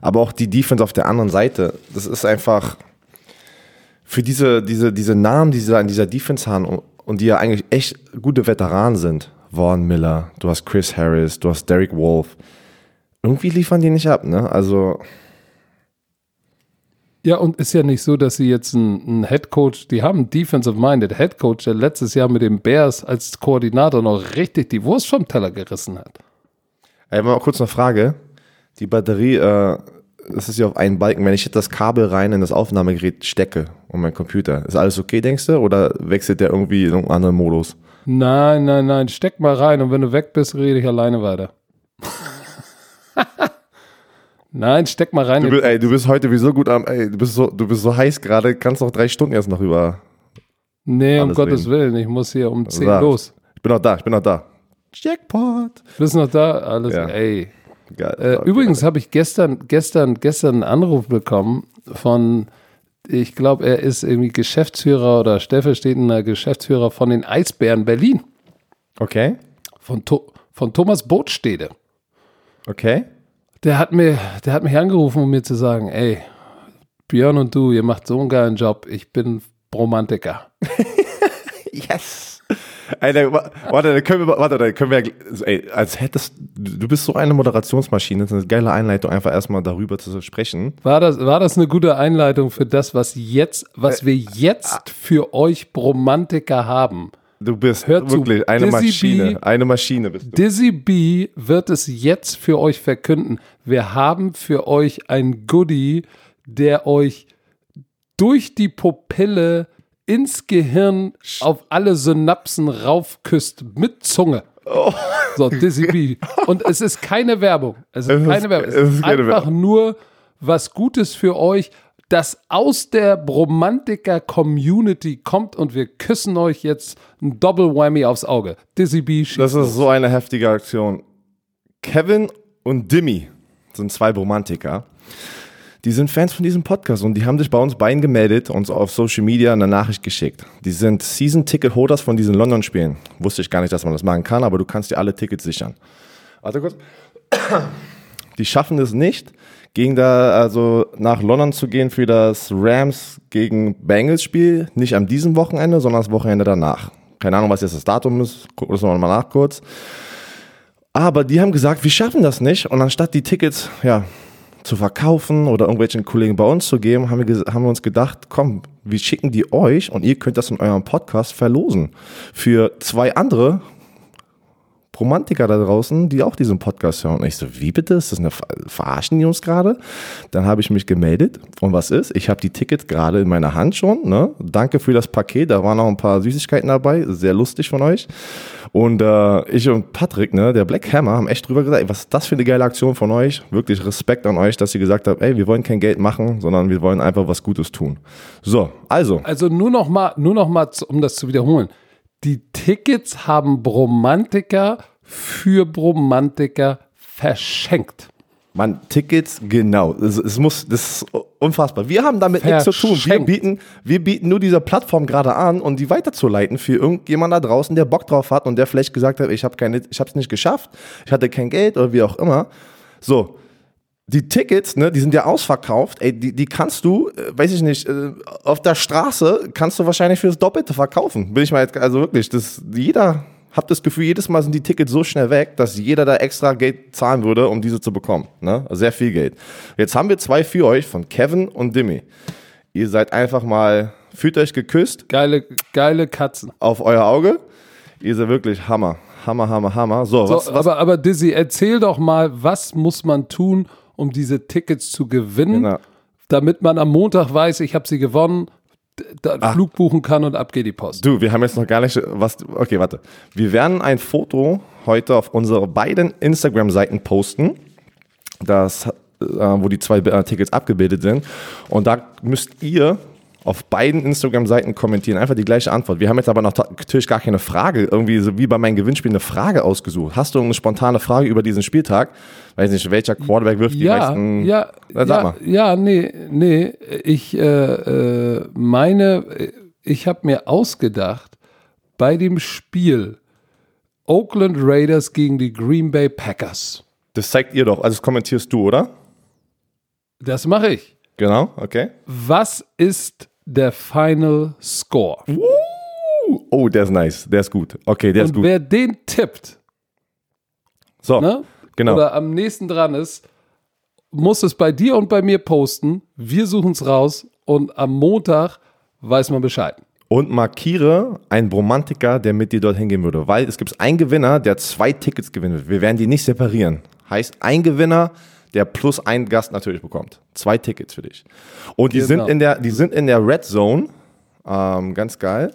Aber auch die Defense auf der anderen Seite, das ist einfach für diese, diese, diese Namen, die sie da in dieser Defense haben und, und die ja eigentlich echt gute Veteranen sind. Vaughn Miller, du hast Chris Harris, du hast Derek Wolf. Irgendwie liefern die nicht ab, ne? Also, Ja, und ist ja nicht so, dass sie jetzt einen, einen Head Coach, die haben einen Defensive-Minded Head Coach, der letztes Jahr mit den Bears als Koordinator noch richtig die Wurst vom Teller gerissen hat. ey, mal kurz eine Frage. Die Batterie, äh, das ist ja auf einen Balken. Wenn ich jetzt das Kabel rein in das Aufnahmegerät stecke und mein Computer, ist alles okay, denkst du? Oder wechselt der irgendwie in einen anderen Modus? Nein, nein, nein, steck mal rein und wenn du weg bist, rede ich alleine weiter. Nein, steck mal rein. Du, bist- ey, du bist heute wie so gut am, ey, du bist so, du bist so heiß gerade, kannst noch drei Stunden erst noch über. nee, um Gottes reden. Willen, ich muss hier um 10 Sag. los. Ich bin noch da, ich bin noch da. Jackpot. Bist noch da? Alles, Ja. ey. Geil. Äh, Okay. Übrigens habe ich gestern, gestern, gestern einen Anruf bekommen von, ich glaube, er ist irgendwie Geschäftsführer oder stellvertretender Geschäftsführer von den Eisbären Berlin, Okay, von, to von Thomas Botstede. Okay. Der hat, mir, der hat mich angerufen, um mir zu sagen, ey, Björn und du, ihr macht so einen geilen Job, ich bin Romantiker. Yes. Alter, wa- warte, dann können wir, warte, dann können wir, ey, als hättest, du bist so eine Moderationsmaschine, das ist eine geile Einleitung, einfach erstmal darüber zu sprechen. War das, war das eine gute Einleitung für das, was jetzt, was wir jetzt für euch Romantiker haben? Du bist Hör zu, wirklich eine Dizzy Maschine, B. eine Maschine bist du. Dizzy B wird es jetzt für euch verkünden. Wir haben für euch ein Goodie, der euch durch die Pupille ins Gehirn auf alle Synapsen raufküsst mit Zunge. So, Dizzy B. Und es ist keine Werbung. Es ist Es ist- keine Werbung. Es es ist, einfach Werbung. nur was Gutes für euch, das aus der Romantiker-Community kommt und wir küssen euch jetzt ein Double Whammy aufs Auge. Dizzy B. Das ist so eine heftige Aktion. Kevin und Dimmy sind zwei Romantiker. Die sind Fans von diesem Podcast und die haben sich bei uns beiden gemeldet, uns auf Social Media eine Nachricht geschickt. Die sind Season-Ticket-Holders von diesen London-Spielen. Wusste ich gar nicht, dass man das machen kann, aber du kannst dir alle Tickets sichern. Warte kurz. Die schaffen es nicht, gegen da, also nach London zu gehen für das Rams gegen Bengals Spiel. Nicht an diesem Wochenende, sondern das Wochenende danach. Keine Ahnung, was jetzt das Datum ist. Gucken wir das mal nach kurz. Aber die haben gesagt, wir schaffen das nicht. Und anstatt die Tickets, ja, zu verkaufen oder irgendwelchen Kollegen bei uns zu geben, haben wir, haben wir uns gedacht, komm, wir schicken die euch und ihr könnt das in eurem Podcast verlosen. Für zwei andere Romantiker da draußen, die auch diesen Podcast hören. Und ich so, wie bitte? Ist das eine Ver Verarschen die uns gerade? Dann habe ich mich gemeldet. Und was ist? Ich habe die Tickets gerade in meiner Hand schon. Ne? Danke für das Paket. Da waren noch ein paar Süßigkeiten dabei. Sehr lustig von euch. Und äh, ich und Patrick, ne, der Black Hammer, haben echt drüber gesagt, ey, was ist das für eine geile Aktion von euch? Wirklich Respekt an euch, dass ihr gesagt habt, ey, wir wollen kein Geld machen, sondern wir wollen einfach was Gutes tun. So, also, Also nur noch mal, nur noch mal, um das zu wiederholen. Die Tickets haben Bromantiker für Bromantiker verschenkt. Man, Tickets, genau. Es, es muss, das ist unfassbar. Wir haben damit nichts zu tun. Wir bieten, wir bieten nur diese Plattform gerade an und die weiterzuleiten für irgendjemand da draußen, der Bock drauf hat und der vielleicht gesagt hat, ich habe keine, ich habe es nicht geschafft, ich hatte kein Geld oder wie auch immer. So. Die Tickets, ne, die sind ja ausverkauft. Ey, die, die kannst du, äh, weiß ich nicht, äh, auf der Straße kannst du wahrscheinlich fürs Doppelte verkaufen. Bin ich mal jetzt, also wirklich, das, jeder, hab das Gefühl, jedes Mal sind die Tickets so schnell weg, dass jeder da extra Geld zahlen würde, um diese zu bekommen. Ne? Sehr viel Geld. Jetzt haben wir zwei für euch von Kevin und Dimmy. Ihr seid einfach mal, fühlt euch geküsst Geile, geile Katzen. auf euer Auge. Ihr seid wirklich Hammer. Hammer, Hammer, Hammer. So, So, was, was, aber, aber Dizzy, erzähl doch mal, was muss man tun, um diese Tickets zu gewinnen, Genau. damit man am Montag weiß, ich habe sie gewonnen, einen Flug buchen kann und ab geht die Post. Du, wir haben jetzt noch gar nicht was. Okay, warte. Wir werden ein Foto heute auf unsere beiden Instagram-Seiten posten, das, äh, wo die zwei äh, Tickets abgebildet sind. Und da müsst ihr auf beiden Instagram-Seiten kommentieren. Einfach die gleiche Antwort. Wir haben jetzt aber noch natürlich gar keine Frage, irgendwie so wie bei meinem Gewinnspiel eine Frage ausgesucht. Hast du eine spontane Frage über diesen Spieltag? Weiß nicht, welcher Quarterback wirft die Ja, meisten. ja, Na, sag ja, mal. ja, nee, nee, ich äh, äh, meine, äh, ich habe mir ausgedacht, bei dem Spiel Oakland Raiders gegen die Green Bay Packers, Das zeigt ihr doch. Also das kommentierst du, oder? das mache ich. Genau, okay. Was ist der Final Score? Oh, der ist nice. Der ist gut. Okay, der ist Und gut. wer den tippt, So, ne? genau. oder am nächsten dran ist, muss es bei dir und bei mir posten. Wir suchen es raus und am Montag weiß man Bescheid. und markiere einen Bromantiker, der mit dir dorthin gehen würde. Weil es gibt einen Gewinner, der zwei Tickets gewinnen wird. Wir werden die nicht separieren. Heißt, ein Gewinner, der plus einen Gast natürlich bekommt. Zwei Tickets für dich. Und die, Genau. sind, in der, die sind in der Red Zone. Ähm, ganz geil.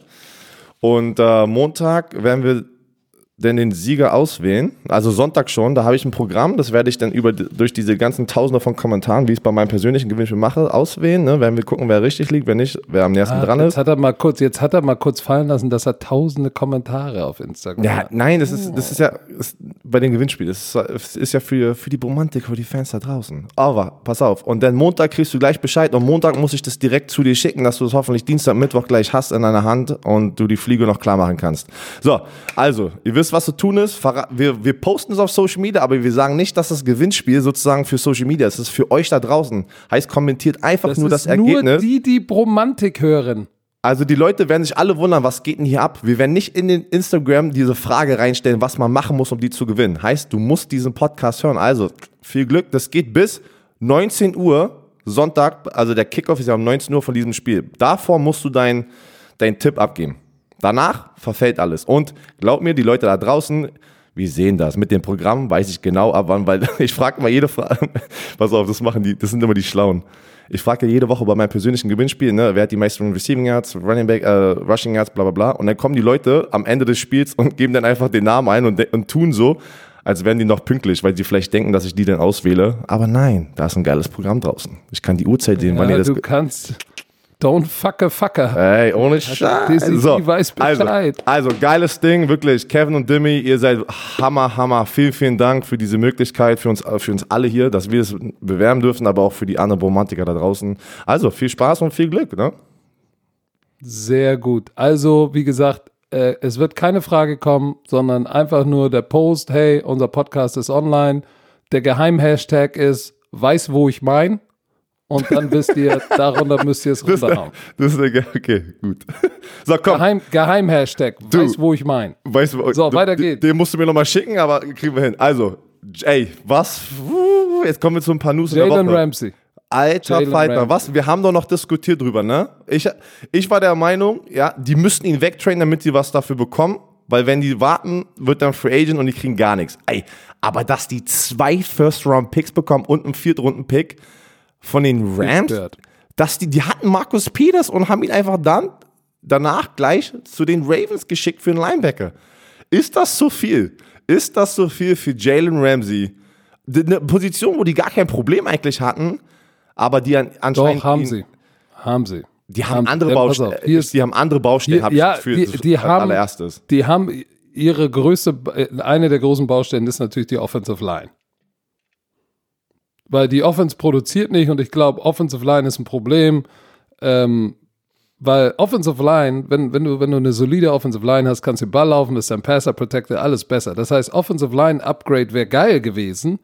Und äh, Montag werden wir denn den Sieger auswählen. Also Sonntag schon, da habe ich ein Programm, das werde ich dann über durch diese ganzen Tausende von Kommentaren, wie ich es bei meinem persönlichen Gewinnspiel mache, auswählen. Ne? Werden wir gucken, wer richtig liegt, wer nicht, wer am nächsten ah, dran jetzt ist. Hat er mal kurz, jetzt hat er mal kurz fallen lassen, dass er tausende Kommentare auf Instagram ja, hat. Nein, das ist, das ist ja ist bei dem Gewinnspiel. Das ist, das ist ja für, für die Romantik, für die Fans da draußen. Aber pass auf. Und dann Montag kriegst du gleich Bescheid und Montag muss ich das direkt zu dir schicken, dass du es hoffentlich Dienstag, Mittwoch gleich hast in deiner Hand und du die Fliege noch klar machen kannst. So, also, ihr wisst, was zu tun ist wir, wir posten es auf Social Media, aber wir sagen nicht, dass das Gewinnspiel sozusagen für Social Media ist. Das ist für euch da draußen. Heißt, kommentiert einfach das nur das Ergebnis. Nur die, die Bromantik hören. Also die Leute werden sich alle wundern, was geht denn hier ab? Wir werden nicht in den Instagram diese Frage reinstellen, was man machen muss, um die zu gewinnen. Heißt, du musst diesen Podcast hören. Also viel Glück. Das geht bis 19 Uhr Sonntag. Also der Kickoff ist ja um 19 Uhr von diesem Spiel. Davor musst du deinen dein Tipp abgeben. Danach verfällt alles. Und glaub mir, die Leute da draußen, wir sehen das. Mit dem Programm weiß ich genau ab wann, weil ich frage mal jede Frage, pass auf, das machen die, das sind immer die Schlauen. Ich frage ja jede Woche bei meinem persönlichen Gewinnspiel, ne, wer hat die meisten Receiving Yards, Running Back, äh, Rushing Yards, bla bla bla. Und dann kommen die Leute am Ende des Spiels und geben dann einfach den Namen ein und, und tun so, als wären die noch pünktlich, weil sie vielleicht denken, dass ich die dann auswähle. Aber nein, da ist ein geiles Programm draußen. Ich kann die Uhrzeit sehen, ja, wann ihr das. Du kannst. Don't fuck a fucker. Ey, ohne Scheiß. So, weiß also, Bescheid. Also, also, geiles Ding, wirklich. Kevin und Dimmy, ihr seid hammer, hammer. Vielen, vielen Dank für diese Möglichkeit, für uns, für uns alle hier, dass wir es bewerben dürfen, aber auch für die anderen Romantiker da draußen. Also, viel Spaß und viel Glück, ne? Sehr gut. Also, wie gesagt, äh, es wird keine Frage kommen, sondern einfach nur der Post, hey, unser Podcast ist online. Der Geheim-Hashtag ist, weiß, wo ich mein und dann wisst ihr, darunter müsst ihr es runterhauen. Das ist der, okay, gut. So, komm. Geheim, Geheim-Hashtag, weiß, wo ich mein. Weißt, so, du, weiter geht's. Den musst du mir nochmal schicken, aber kriegen wir hin. Also, ey, was? Jetzt kommen wir zu ein paar News Jalen Ramsey. Alter Jalen Fighter, was? Wir haben doch noch diskutiert drüber, ne? Ich, ich war der Meinung, ja, die müssten ihn wegtrainen, damit sie was dafür bekommen. Weil wenn die warten, wird dann Free Agent und die kriegen gar nichts. Ey, aber dass die zwei First-Round-Picks bekommen und einen Viertrunden-Pick, von den Rams, dass die, die hatten Markus Peters und haben ihn einfach dann danach gleich zu den Ravens geschickt für einen Linebacker. Ist das so viel? Ist das so viel für Jalen Ramsey? Eine Position, wo die gar kein Problem eigentlich hatten, aber die anscheinend. Doch, haben sie. Haben sie. Die haben, haben andere Baustellen. Die haben andere Baustellen, habe ja, ich für die, die haben, allererstes. Die haben ihre größte, eine der großen Baustellen ist natürlich die Offensive Line. Weil die Offense produziert nicht und ich glaube, Offensive Line ist ein Problem. Ähm, weil Offensive Line, wenn, wenn, du, wenn du eine solide Offensive Line hast, kannst du den Ball laufen, ist dein Passer Protector, alles besser. Das heißt, Offensive Line Upgrade wäre geil gewesen.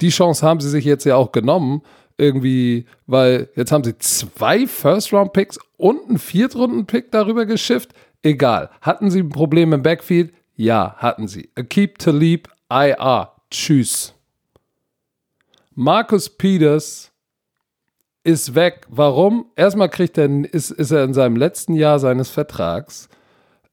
Die Chance haben sie sich jetzt ja auch genommen, irgendwie, weil jetzt haben sie zwei First-Round-Picks und einen Viertrunden-Pick darüber geschifft. Egal. Hatten sie ein Problem im Backfield? Ja, hatten sie. A keep to leap, IR. Tschüss. Markus Peters ist weg. Warum? Erstmal kriegt er, ist, ist er in seinem letzten Jahr seines Vertrags.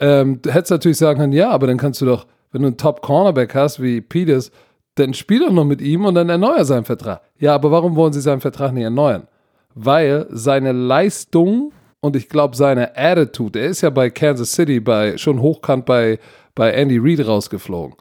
Ähm, du hättest natürlich sagen können, ja, aber dann kannst du doch, wenn du einen Top-Cornerback hast wie Peters, dann spiel doch noch mit ihm und dann erneuer seinen Vertrag. Ja, aber warum wollen sie seinen Vertrag nicht erneuern? Weil seine Leistung und ich glaube seine Attitude, er ist ja bei Kansas City bei, schon hochkant bei, bei Andy Reid rausgeflogen.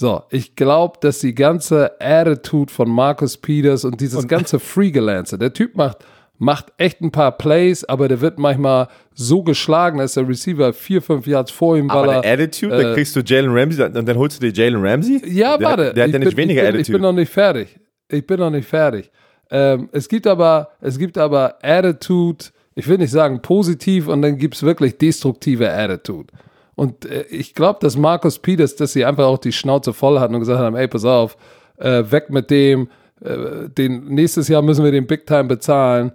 So, ich glaube, dass die ganze Attitude von Marcus Peters und dieses und ganze Freegelanze, der Typ macht, macht echt ein paar Plays, aber der wird manchmal so geschlagen, dass der Receiver vier, fünf Yards vor ihm war. Aber der Attitude, äh, dann kriegst du Jalen Ramsey und dann holst du dir Jalen Ramsey? Ja, der, warte. Der hat ja nicht bin, weniger ich bin, Attitude. Ich bin noch nicht fertig. Ich bin noch nicht fertig. Ähm, es gibt aber, es gibt aber Attitude, ich will nicht sagen positiv und dann gibt es wirklich destruktive Attitude. Und äh, ich glaube, dass Markus Peters, dass sie einfach auch die Schnauze voll hatten und gesagt haben, ey, pass auf, äh, weg mit dem, äh, den, nächstes Jahr müssen wir den Big Time bezahlen.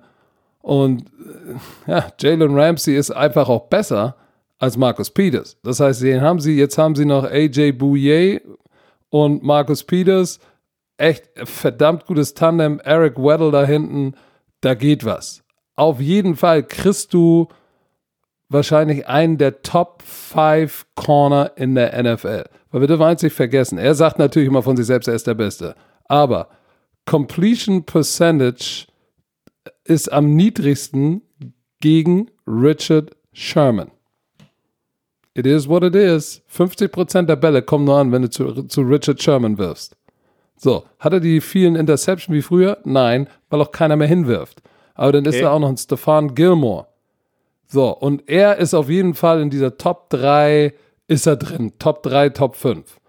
Und äh, ja, Jalen Ramsey ist einfach auch besser als Markus Peters. Das heißt, den haben sie, jetzt haben sie noch AJ Bouye und Markus Peters. Echt verdammt gutes Tandem. Eric Weddle da hinten, da geht was. Auf jeden Fall kriegst du wahrscheinlich einen der Top 5 Corner in der NFL. Weil wir dürfen eins nicht vergessen. Er sagt natürlich immer von sich selbst, er ist der Beste. Aber Completion Percentage ist am niedrigsten gegen Richard Sherman. It is what it is. 50% der Bälle kommen nur an, wenn du zu, zu Richard Sherman wirfst. So, hat er die vielen Interceptions wie früher? Nein, weil auch keiner mehr hinwirft. Aber dann okay. ist da auch noch ein Stefan Gilmore. So, und er ist auf jeden Fall in dieser Top 3, ist er drin. Top 3, Top 5.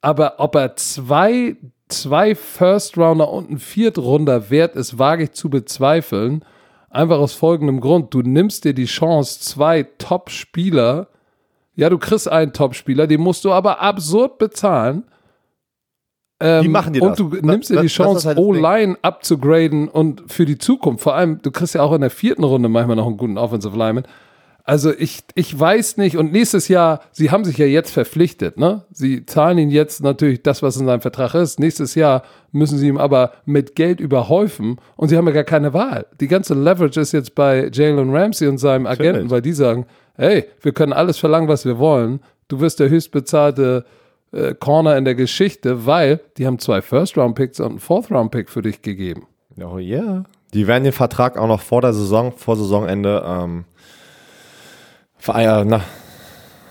Aber ob er zwei, zwei First Rounder und ein Viertrunder wert ist, wage ich zu bezweifeln. Einfach aus folgendem Grund. Du nimmst dir die Chance, zwei Top-Spieler, ja, du kriegst einen Top-Spieler, den musst du aber absurd bezahlen ähm, Wie machen die das? Und du nimmst dir die Chance, halt O-Line abzugraden und für die Zukunft. Vor allem, du kriegst ja auch in der vierten Runde manchmal noch einen guten Offensive Lineman. Also ich, ich weiß nicht. Und nächstes Jahr, sie haben sich ja jetzt verpflichtet, ne? Sie zahlen ihn jetzt natürlich das, was in seinem Vertrag ist. Nächstes Jahr müssen sie ihm aber mit Geld überhäufen und sie haben ja gar keine Wahl. Die ganze Leverage ist jetzt bei Jalen Ramsey und seinem Agenten, weil die sagen, hey, wir können alles verlangen, was wir wollen. Du wirst der höchstbezahlte äh, Corner in der Geschichte, weil die haben zwei First-Round-Picks und einen Fourth-Round-Pick für dich gegeben. Oh. Yeah. Die werden den Vertrag auch noch vor der Saison, vor Saisonende ähm, äh, na,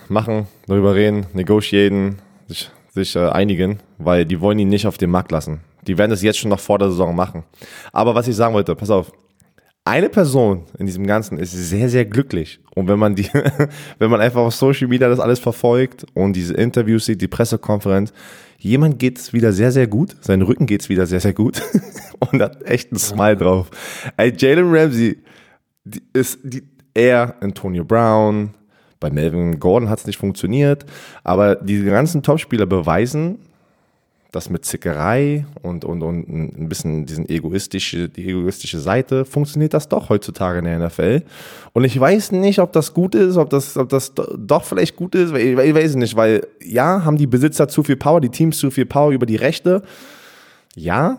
machen, darüber reden, negotiaten, sich, sich äh, einigen, weil die wollen ihn nicht auf den Markt lassen. Die werden es jetzt schon noch vor der Saison machen. Aber was ich sagen wollte, pass auf, eine Person in diesem Ganzen ist sehr, sehr glücklich. Und wenn man die, wenn man einfach auf Social Media das alles verfolgt und diese Interviews sieht, die Pressekonferenz, jemand geht's wieder sehr, sehr gut. Sein Rücken geht's wieder sehr, sehr gut. und hat echt einen Smile drauf. Ey, Jalen Ramsey ist die, er, Antonio Brown, bei Melvin Gordon hat's nicht funktioniert, aber die ganzen Topspieler beweisen, das mit Zickerei und, und, und ein bisschen diesen egoistische, die egoistische Seite, funktioniert das doch heutzutage in der NFL. Und ich weiß nicht, ob das gut ist, ob das, ob das doch vielleicht gut ist, ich, ich weiß nicht, weil ja, haben die Besitzer zu viel Power, die Teams zu viel Power über die Rechte. Ja,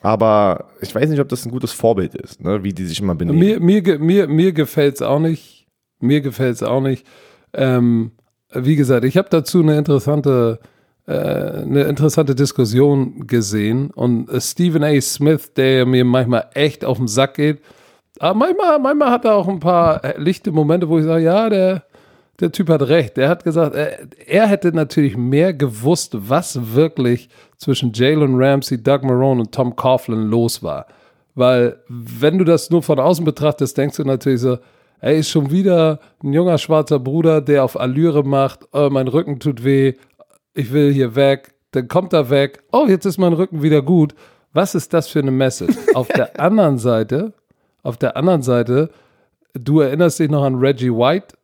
aber ich weiß nicht, ob das ein gutes Vorbild ist, ne, wie die sich immer benehmen. Mir, mir, mir, mir gefällt es auch nicht. Mir gefällt es auch nicht. Ähm, wie gesagt, ich habe dazu eine interessante eine interessante Diskussion gesehen und äh, Stephen A. Smith, der mir manchmal echt auf den Sack geht, aber manchmal, manchmal hat er auch ein paar äh, lichte Momente, wo ich sage, ja, der, der Typ hat recht. Der hat gesagt, er hätte natürlich mehr gewusst, was wirklich zwischen Jalen Ramsey, Doug Marone und Tom Coughlin los war. Weil, wenn du das nur von außen betrachtest, denkst du natürlich so, er ist schon wieder ein junger schwarzer Bruder, der auf Allüre macht, oh, mein Rücken tut weh, ich will hier weg, dann kommt er weg, oh, jetzt ist mein Rücken wieder gut. Was ist das für eine Message? auf der anderen Seite, auf der anderen Seite, du erinnerst dich noch an Reggie White,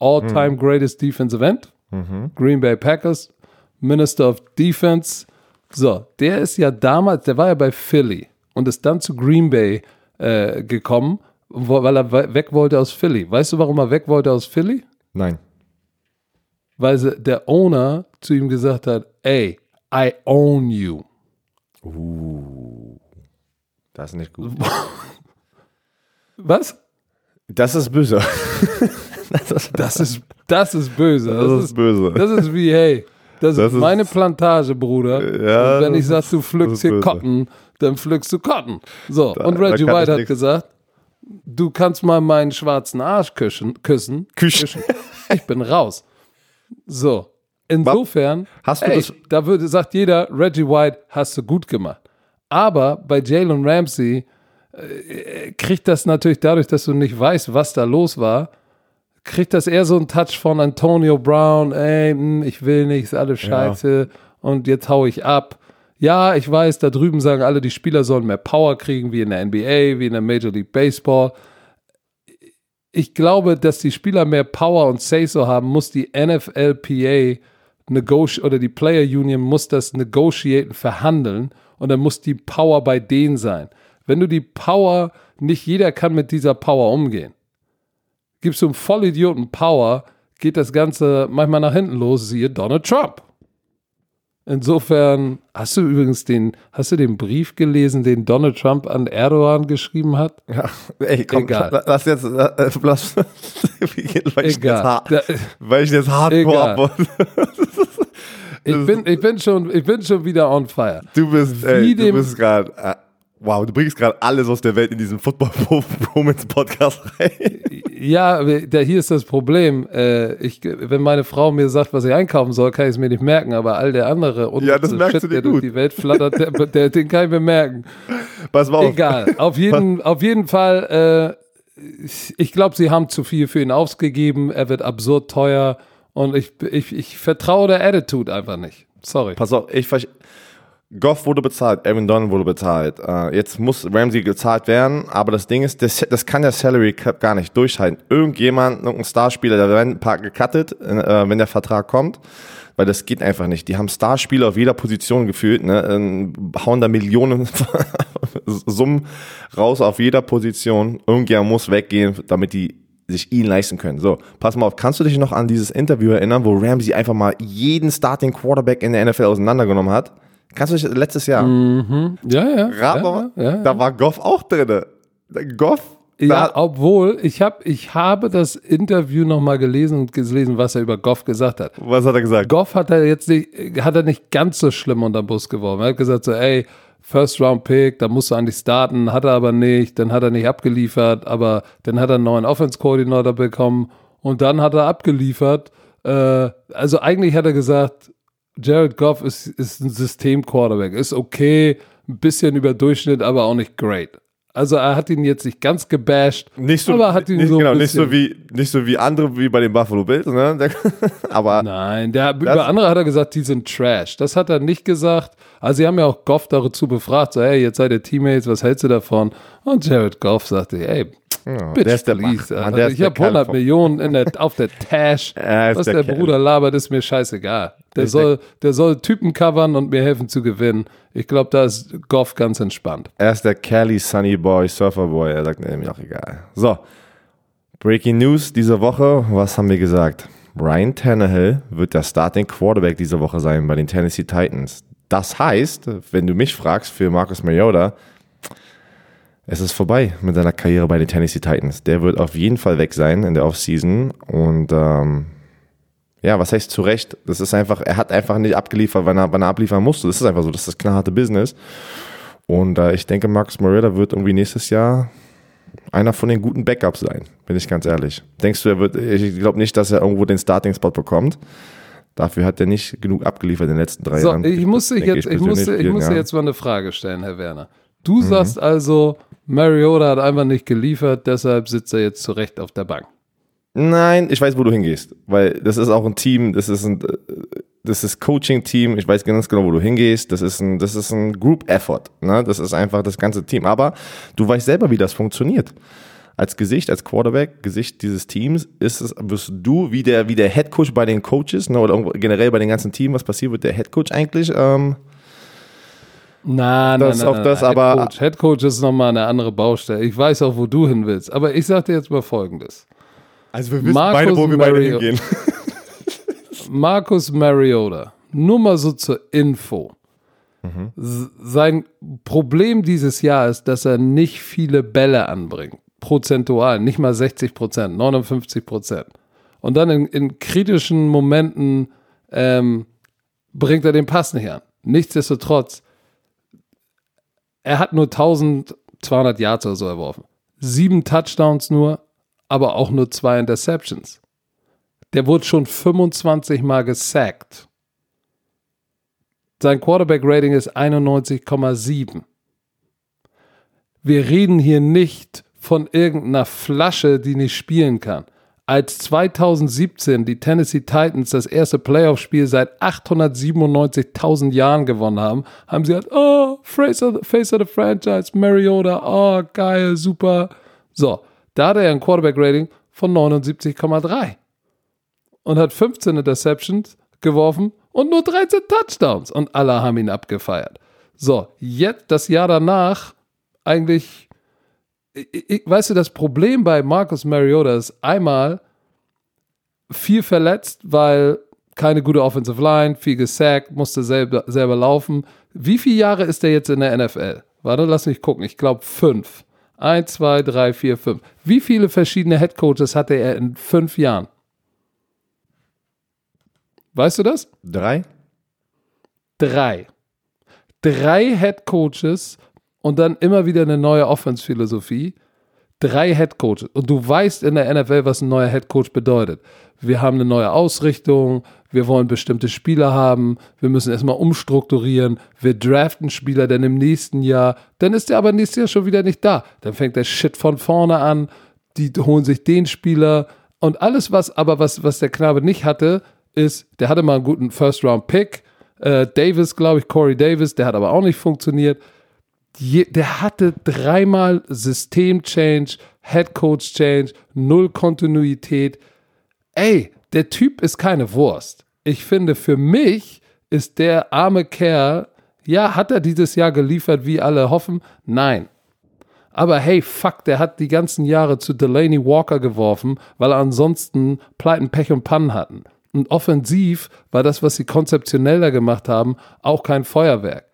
All-Time mhm. Greatest Defensive End, mhm. Green Bay Packers, Minister of Defense. So, der ist ja damals, der war ja bei Philly und ist dann zu Green Bay äh, gekommen, weil er weg wollte aus Philly. Weißt du, warum er weg wollte aus Philly? Nein weil der Owner zu ihm gesagt hat, ey, I own you. Uh, das ist nicht gut. Was? Das ist böse. das, ist, das ist böse. Das, das ist, böse. Das ist wie, hey, das, das ist meine Plantage, Bruder. Ja, und wenn ich sage, du pflückst hier Cotton, dann pflückst du Cotton. So, da, und Reggie White hat gesagt, du kannst mal meinen schwarzen Arsch küssen. küssen, küssen. Ich bin raus. So, insofern, hast du ey, das? Da würde, sagt jeder, Reggie White hast du gut gemacht. Aber bei Jalen Ramsey äh, kriegt das natürlich dadurch, dass du nicht weißt, was da los war, kriegt das eher so einen Touch von Antonio Brown, ey, mh, hm, ich will nicht, ist alles scheiße ja. und jetzt hau ich ab. Ja, ich weiß, da drüben sagen alle, die Spieler sollen mehr Power kriegen, wie in der NBA, wie in der Major League Baseball ich glaube, dass die Spieler mehr Power und Say-So haben, muss die NFLPA oder die Player Union muss das negotiaten, verhandeln und dann muss die Power bei denen sein. Wenn du die Power, nicht jeder kann mit dieser Power umgehen. Gibst du einem Vollidioten Power, geht das Ganze manchmal nach hinten los, siehe Donald Trump. Insofern, hast du übrigens den, hast du den Brief gelesen, den Donald Trump an Erdogan geschrieben hat? Ja, ey, komm, Egal. lass jetzt, lass, weil, ich jetzt hart, weil ich jetzt hardcore ich bin, ich bin schon, ich bin schon wieder on fire. Du bist, ey, du bist gerade, äh, Wow, du bringst gerade alles aus der Welt in diesen Football Romance Podcast rein. Ja, der, hier ist das Problem. Äh, ich, wenn meine Frau mir sagt, was ich einkaufen soll, kann ich es mir nicht merken, aber all der andere und ja, das merkst Shit, der durch die Welt flattert, der, der, den kann ich mir merken. Pass mal auf. Egal. Auf jeden, auf jeden Fall, äh, ich glaube, sie haben zu viel für ihn ausgegeben. Er wird absurd teuer und ich, ich, ich vertraue der Attitude einfach nicht. Sorry. Pass auf, ich verstehe Goff wurde bezahlt, Aaron Donald wurde bezahlt. Uh, jetzt muss Ramsey gezahlt werden, aber das Ding ist, das, das kann der Salary Cap gar nicht durchhalten. Irgendjemand, irgendein Starspieler, der werden ein paar gecuttet, uh, wenn der Vertrag kommt, weil das geht einfach nicht. Die haben Starspieler auf jeder Position gefühlt, ne, hauen da Millionen Summen raus auf jeder Position. Irgendjemand muss weggehen, damit die sich ihn leisten können. So, pass mal auf, kannst du dich noch an dieses Interview erinnern, wo Ramsey einfach mal jeden Starting Quarterback in der NFL auseinandergenommen hat? Kannst du dich letztes Jahr? Mhm. Ja, ja. Rat mal, ja, ja, ja. da war Goff auch drin. Goff. Ja, obwohl ich habe ich habe das Interview noch mal gelesen und gelesen, was er über Goff gesagt hat. Was hat er gesagt? Goff hat er jetzt nicht, hat er nicht ganz so schlimm unter den Bus geworfen. Er hat gesagt so, ey, First Round Pick, da musst du eigentlich starten, hat er aber nicht, dann hat er nicht abgeliefert, aber dann hat er einen neuen Offense Coordinator bekommen und dann hat er abgeliefert. Äh, also eigentlich hat er gesagt, Jared Goff ist, ist ein System-Quarterback. Ist okay, ein bisschen über Durchschnitt, aber auch nicht great. Also er hat ihn jetzt nicht ganz gebasht, nicht so, aber hat ihn nicht, so genau, nicht so wie nicht so wie andere wie bei den Buffalo Bills, ne? aber nein, der über andere hat er gesagt, die sind Trash. Das hat er nicht gesagt. Also sie haben ja auch Goff dazu befragt, so hey, jetzt seid ihr Teammates, was hältst du davon? Und Jared Goff sagte, ey, ja, Bitch, der ist der please. Mann, der ich habe 100 Millionen der, auf der Tash. Was der, der Bruder labert, ist mir scheißegal. Der soll, der soll Typen covern und mir helfen zu gewinnen. Ich glaube, da ist Goff ganz entspannt. Er ist der Cali Sunny Boy, Surfer Boy. Er sagt, nee, mir auch egal. So, Breaking News diese Woche. Was haben wir gesagt? Ryan Tannehill wird der Starting Quarterback diese Woche sein bei den Tennessee Titans. Das heißt, wenn du mich fragst für Marcus Mariota, es ist vorbei mit seiner Karriere bei den Tennessee Titans. Der wird auf jeden Fall weg sein in der Offseason. Und ähm, ja, was heißt zu Recht? Das ist einfach, er hat einfach nicht abgeliefert, wann er, wann er abliefern musste. Das ist einfach so, das ist knallharte Business. Und äh, ich denke, Marcus Mariota wird irgendwie nächstes Jahr einer von den guten Backups sein, bin ich ganz ehrlich. Denkst du, er wird, ich glaube nicht, dass er irgendwo den Starting-Spot bekommt. Dafür hat er nicht genug abgeliefert in den letzten drei so, Jahren. Ich muss, jetzt, ich, ich muss, ich muss jetzt mal eine Frage stellen, Herr Werner. Du mhm. sagst also, Mariota hat einfach nicht geliefert, deshalb sitzt er jetzt zurecht auf der Bank. Nein, ich weiß, wo du hingehst, weil das ist auch ein Team, das ist ein, das ist Coaching-Team, ich weiß ganz genau, wo du hingehst, das ist ein, das ist ein Group-Effort, ne? das ist einfach das ganze Team, aber du weißt selber, wie das funktioniert. Als Gesicht, als Quarterback, Gesicht dieses Teams, ist es, wirst du wie der, wie der Head Coach bei den Coaches, ne, oder generell bei den ganzen Team, was passiert, wird der Head Coach eigentlich, ähm, Nein, das nein, auf nein, das, nein. aber Headcoach. Headcoach ist nochmal eine andere Baustelle. Ich weiß auch, wo du hin willst. Aber ich sag dir jetzt mal Folgendes. Also wir wissen Marcus beide, wo wir Mari beide hingehen. Markus Mariota, nur mal so zur Info. Mhm. Sein Problem dieses Jahr ist, dass er nicht viele Bälle anbringt. Prozentual, nicht mal 60 Prozent, 59 Prozent. Und dann in, in kritischen Momenten ähm, bringt er den Pass nicht an. Nichtsdestotrotz er hat nur 1200 Yards oder so erworfen. Sieben Touchdowns nur, aber auch nur zwei Interceptions. Der wurde schon 25 Mal gesackt. Sein Quarterback-Rating ist 91,7. Wir reden hier nicht von irgendeiner Flasche, die nicht spielen kann als 2017 die Tennessee Titans das erste Playoff-Spiel seit 897.000 Jahren gewonnen haben, haben sie gesagt, oh, face of, the, face of the Franchise, Mariota, oh, geil, super. So, da hat er ein Quarterback-Rating von 79,3 und hat 15 Interceptions geworfen und nur 13 Touchdowns und alle haben ihn abgefeiert. So, jetzt das Jahr danach eigentlich ich, weißt du, das Problem bei Marcus Mariota ist einmal viel verletzt, weil keine gute Offensive Line, viel gesackt, musste selber, selber laufen. Wie viele Jahre ist er jetzt in der NFL? Warte, lass mich gucken. Ich glaube fünf. Eins, zwei, drei, vier, fünf. Wie viele verschiedene Headcoaches hatte er in fünf Jahren? Weißt du das? Drei. Drei. Drei Headcoaches und dann immer wieder eine neue Offense-Philosophie. Drei Headcoaches. Und du weißt in der NFL, was ein neuer Headcoach bedeutet. Wir haben eine neue Ausrichtung, wir wollen bestimmte Spieler haben, wir müssen erstmal umstrukturieren, wir draften Spieler, denn im nächsten Jahr, dann ist der aber nächstes Jahr schon wieder nicht da. Dann fängt der Shit von vorne an, die holen sich den Spieler und alles, was aber was, was der Knabe nicht hatte, ist, der hatte mal einen guten First-Round-Pick, äh, Davis, glaube ich, Corey Davis, der hat aber auch nicht funktioniert. Je, der hatte dreimal System-Change, Head-Coach-Change, null Kontinuität. Ey, der Typ ist keine Wurst. Ich finde, für mich ist der arme Kerl, ja, hat er dieses Jahr geliefert, wie alle hoffen? Nein. Aber hey, fuck, der hat die ganzen Jahre zu Delaney Walker geworfen, weil er ansonsten Pleiten, Pech und Pannen hatten. Und offensiv war das, was sie konzeptionell da gemacht haben, auch kein Feuerwerk.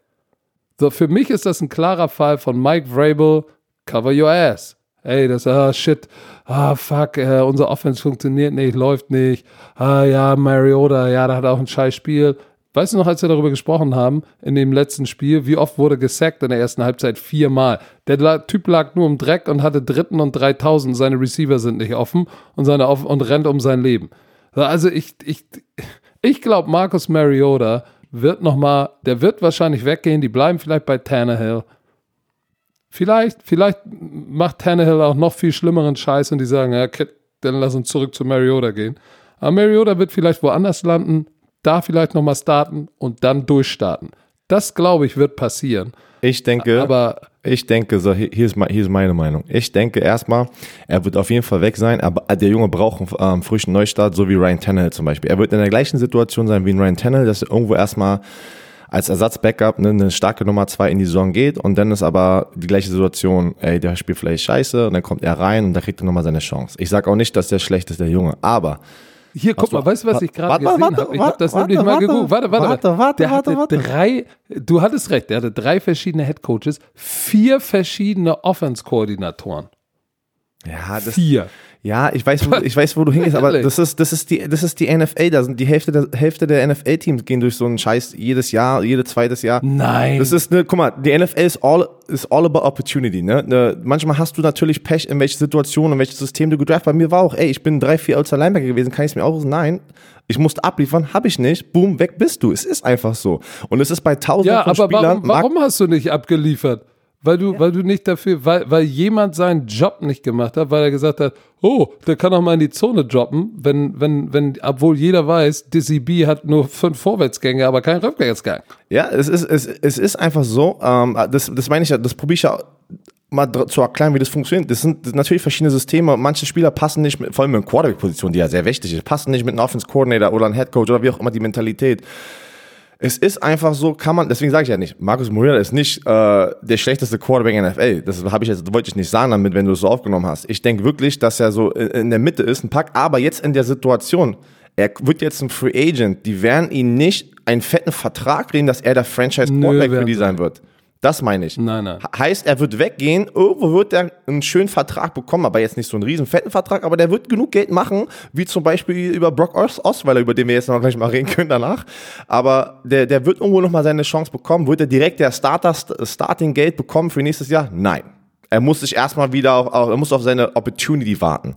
So, für mich ist das ein klarer Fall von Mike Vrabel, cover your ass. Ey, das, ah, shit, ah, fuck, äh, unser Offense funktioniert nicht, läuft nicht. Ah, ja, Mariota, ja, da hat auch ein scheiß Spiel. Weißt du noch, als wir darüber gesprochen haben, in dem letzten Spiel, wie oft wurde gesackt in der ersten Halbzeit? Viermal. Der Typ lag nur im Dreck und hatte dritten und 3000, seine Receiver sind nicht offen und, seine und rennt um sein Leben. Also ich, ich, ich glaube, Marcus Mariota wird nochmal, der wird wahrscheinlich weggehen, die bleiben vielleicht bei Tannehill. Vielleicht, vielleicht macht Tannehill auch noch viel schlimmeren Scheiß und die sagen, ja, dann lass uns zurück zu Mariota gehen. Aber Mariota wird vielleicht woanders landen, da vielleicht nochmal starten und dann durchstarten. Das, glaube ich, wird passieren. Ich denke, aber ich denke, so, hier, ist, hier ist meine Meinung. Ich denke erstmal, er wird auf jeden Fall weg sein, aber der Junge braucht einen ähm, frischen Neustart, so wie Ryan Tannehill zum Beispiel. Er wird in der gleichen Situation sein wie ein Ryan Tannehill, dass er irgendwo erstmal als Ersatz-Backup ne, eine starke Nummer zwei in die Saison geht und dann ist aber die gleiche Situation, ey, der spielt vielleicht scheiße und dann kommt er rein und da kriegt er nochmal seine Chance. Ich sage auch nicht, dass der schlecht ist, der Junge, aber hier, guck mal, weißt du, was ich gerade gesehen habe? Ich habe das warte, nämlich mal geguckt. Warte, warte, warte. warte, der hatte warte, drei, du hattest recht, der hatte drei verschiedene Headcoaches, vier verschiedene Offense-Koordinatoren. Ja, das, vier. Ja, ich weiß, wo, ich weiß, wo du hingehst, aber das ist, das ist die, das ist die NFL. Da sind die Hälfte der, Hälfte der NFL-Teams gehen durch so einen Scheiß jedes Jahr, jedes zweites Jahr. Nein. Das ist ne, guck mal, die NFL ist all, ist all about opportunity, ne? ne manchmal hast du natürlich Pech, in welche Situation, in welches System du gedraft. Bei mir war auch, ey, ich bin drei, vier als Linebacker gewesen, kann ich es mir auch Nein. Ich musste abliefern, habe ich nicht. Boom, weg bist du. Es ist einfach so. Und es ist bei tausenden ja, von aber Spielern. Warum, warum hast du nicht abgeliefert? Weil du, ja. weil du nicht dafür, weil, weil jemand seinen Job nicht gemacht hat, weil er gesagt hat, oh, der kann auch mal in die Zone droppen, wenn, wenn, wenn, obwohl jeder weiß, Dizzy B hat nur fünf Vorwärtsgänge, aber keinen Rückwärtsgang. Ja, es ist, es, es ist einfach so, ähm, das, das meine ich ja, das probiere ich ja mal zu erklären, wie das funktioniert. Das sind, das sind natürlich verschiedene Systeme. Manche Spieler passen nicht, mit, vor allem in Quarterback-Position, die ja sehr wichtig ist, passen nicht mit einem Offense-Coordinator oder einem Headcoach oder wie auch immer die Mentalität. Es ist einfach so, kann man, deswegen sage ich ja nicht, Markus Mariota ist nicht äh, der schlechteste Quarterback in NFL. Das habe ich jetzt, wollte ich nicht sagen damit, wenn du es so aufgenommen hast. Ich denke wirklich, dass er so in der Mitte ist, ein Pack, aber jetzt in der Situation, er wird jetzt ein Free Agent, die werden ihn nicht einen fetten Vertrag reden, dass er der Franchise Quarterback für die sein wird. Das meine ich. Nein, nein. Heißt, er wird weggehen, irgendwo wird er einen schönen Vertrag bekommen, aber jetzt nicht so einen riesen fetten Vertrag, aber der wird genug Geld machen, wie zum Beispiel über Brock Osweiler, über den wir jetzt noch gleich mal reden können danach. Aber der, der wird irgendwo nochmal seine Chance bekommen. Wird er direkt der Starter, Starting Geld bekommen für nächstes Jahr? Nein. Er muss sich erstmal wieder auf, er muss auf seine Opportunity warten.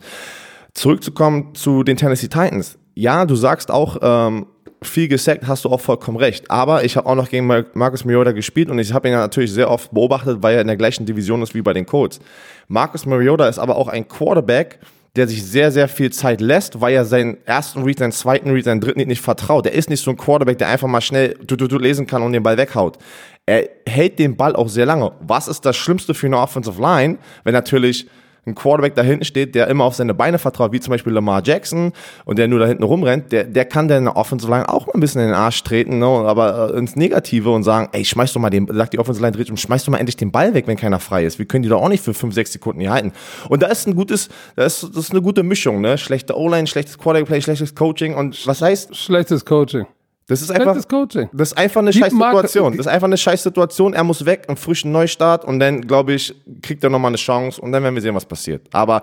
Zurückzukommen zu den Tennessee Titans. Ja, du sagst auch, ähm, viel gesackt, hast du auch vollkommen recht. Aber ich habe auch noch gegen Marcus Mariota gespielt und ich habe ihn natürlich sehr oft beobachtet, weil er in der gleichen Division ist wie bei den Colts. Marcus Mariota ist aber auch ein Quarterback, der sich sehr, sehr viel Zeit lässt, weil er seinen ersten Read, seinen zweiten Read, seinen dritten Read nicht vertraut. Der ist nicht so ein Quarterback, der einfach mal schnell du, du, du lesen kann und den Ball weghaut. Er hält den Ball auch sehr lange. Was ist das Schlimmste für eine Offensive Line, wenn natürlich ein Quarterback da hinten steht, der immer auf seine Beine vertraut, wie zum Beispiel Lamar Jackson und der nur da hinten rumrennt, der, der kann der Offensive Line auch mal ein bisschen in den Arsch treten, ne, aber äh, ins Negative und sagen, ey, schmeiß doch mal den, sagt die Offensive Line dreht und schmeiß doch mal endlich den Ball weg, wenn keiner frei ist. Wir können die doch auch nicht für fünf, sechs Sekunden hier halten. Und da ist ein gutes, da ist, das ist eine gute Mischung, ne? Schlechte O-Line, schlechtes Quarterback-Play, schlechtes Coaching und was heißt? Schlechtes Coaching. Das ist einfach, Coaching. das ist einfach eine scheiß Situation. Das ist einfach eine scheiß Situation. Er muss weg, einen frischen Neustart und dann, glaube ich, kriegt er nochmal eine Chance und dann werden wir sehen, was passiert. Aber.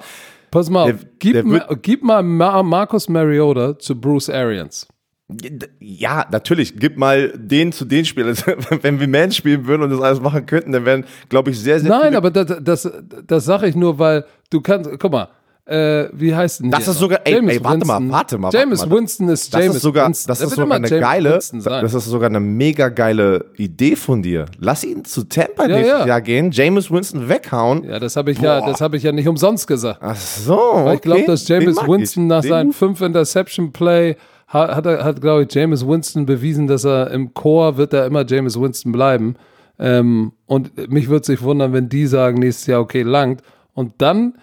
Pass mal, der, gib, der ma, gib mal Marcus Mariota zu Bruce Arians. Ja, natürlich. Gib mal den zu den Spielern. Wenn wir Man spielen würden und das alles machen könnten, dann wären, glaube ich, sehr, sehr Nein, aber das, das, das sage ich nur, weil du kannst, guck mal, äh, wie heißt denn Das ist sogar, ey, ey, warte Winston. mal, warte mal. James warte mal. Winston ist das James ist sogar, Winston. Das ist sogar eine geile, das ist sogar eine mega geile Idee von dir. Lass ihn zu Tampa ja, nächstes ja. Jahr gehen, James Winston weghauen. Ja, das habe ich Boah. ja, das habe ich ja nicht umsonst gesagt. Ach so, Weil ich glaube, dass James Winston ich. nach seinem 5 Interception Play hat, hat, hat glaube ich, James Winston bewiesen, dass er im Chor wird er immer James Winston bleiben. Ähm, und mich würde sich wundern, wenn die sagen nächstes Jahr, okay, langt. Und dann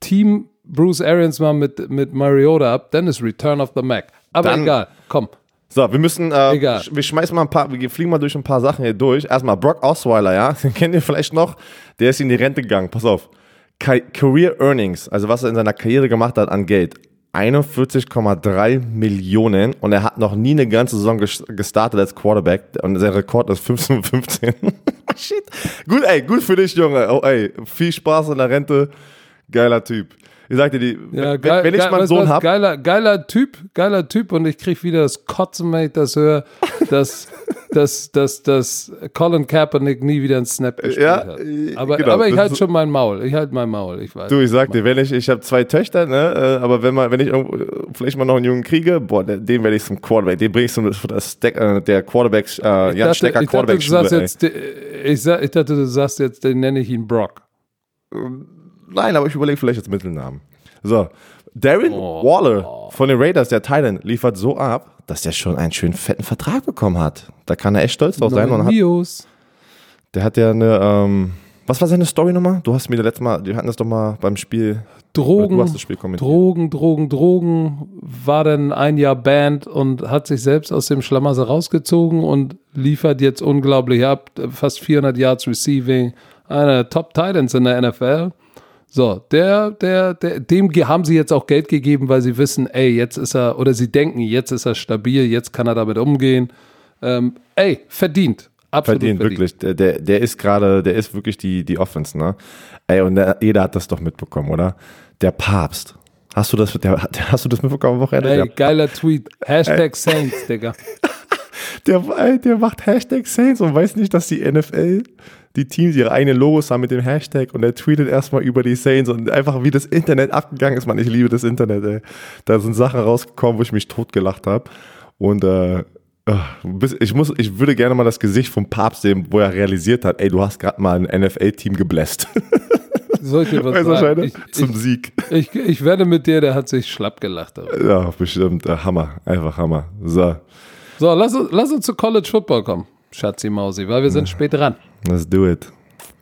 Team Bruce Arians mal mit, mit Mariota ab, dann ist Return of the Mac. Aber dann, egal, komm. So, wir müssen, äh, egal. wir schmeißen mal ein paar, wir fliegen mal durch ein paar Sachen hier durch. Erstmal Brock Osweiler, ja, den kennt ihr vielleicht noch. Der ist in die Rente gegangen, pass auf. Career Earnings, also was er in seiner Karriere gemacht hat an Geld. 41,3 Millionen und er hat noch nie eine ganze Saison gestartet als Quarterback und sein Rekord ist 15 15. Shit. Gut, ey, gut für dich, Junge. Oh, ey, viel Spaß in der Rente. Geiler Typ. Ich sagte die, ja, geil, wenn ich meinen Sohn habe. Geiler, geiler Typ, geiler Typ und ich kriege wieder das Kotzen, wenn ich das höre, dass, dass, dass, dass Colin Kaepernick nie wieder einen Snap gespielt ja, hat. Aber, genau, aber ich halte schon mein Maul. Ich halte mein Maul. Ich weiß. Du, ich sag dir, wenn ich, ich habe zwei Töchter, ne, äh, aber wenn man, wenn ich vielleicht mal noch einen Jungen kriege, boah, den werde ich zum Quarterback, den bringe ich zum Stack, äh, der Quarterback, äh, Jan Stecker Quarterback. Ich dachte, jetzt, ich, ich dachte, du sagst jetzt, den nenne ich ihn Brock. Ähm, Nein, aber ich überlege vielleicht als Mittelnamen. So, Darren oh. Waller von den Raiders, der Thailand, liefert so ab, dass der schon einen schönen fetten Vertrag bekommen hat. Da kann er echt stolz drauf sein. Und hat, der hat ja eine, ähm, was war seine Story nochmal? Du hast mir das letzte Mal, wir hatten das doch mal beim Spiel. Drogen, du hast das Spiel Drogen, Drogen, Drogen, war dann ein Jahr Band und hat sich selbst aus dem Schlamassel rausgezogen und liefert jetzt unglaublich ab. Fast 400 Yards Receiving, einer der Top Titans in der NFL. So, der, der, der, dem haben sie jetzt auch Geld gegeben, weil sie wissen, ey, jetzt ist er, oder sie denken, jetzt ist er stabil, jetzt kann er damit umgehen. Ähm, ey, verdient. Absolut verdient, verdient. wirklich. Der, der, der ist gerade, der ist wirklich die, die Offense, ne? Ey, und der, jeder hat das doch mitbekommen, oder? Der Papst. Hast du das, der, hast du das mitbekommen am Wochenende? Ey, geiler Tweet. Hashtag ey. Saints, Digga. der, der macht Hashtag Saints und weiß nicht, dass die NFL die Teams ihre eigenen Logos haben mit dem Hashtag und er tweetet erstmal über die Saints und einfach wie das Internet abgegangen ist, man, ich liebe das Internet, ey. Da sind Sachen rausgekommen, wo ich mich totgelacht habe und äh, ah, ich muss, ich würde gerne mal das Gesicht vom Papst sehen, wo er realisiert hat, ey, du hast gerade mal ein NFL-Team gebläst. Sollte was sagen. Ich, Zum ich, Sieg. Ich, ich werde mit dir, der hat sich schlapp gelacht. Ja, bestimmt. Hammer. Einfach Hammer. So. So, lass, lass uns zu College Football kommen. Schatzi Mausi, weil wir sind spät dran. Let's do it.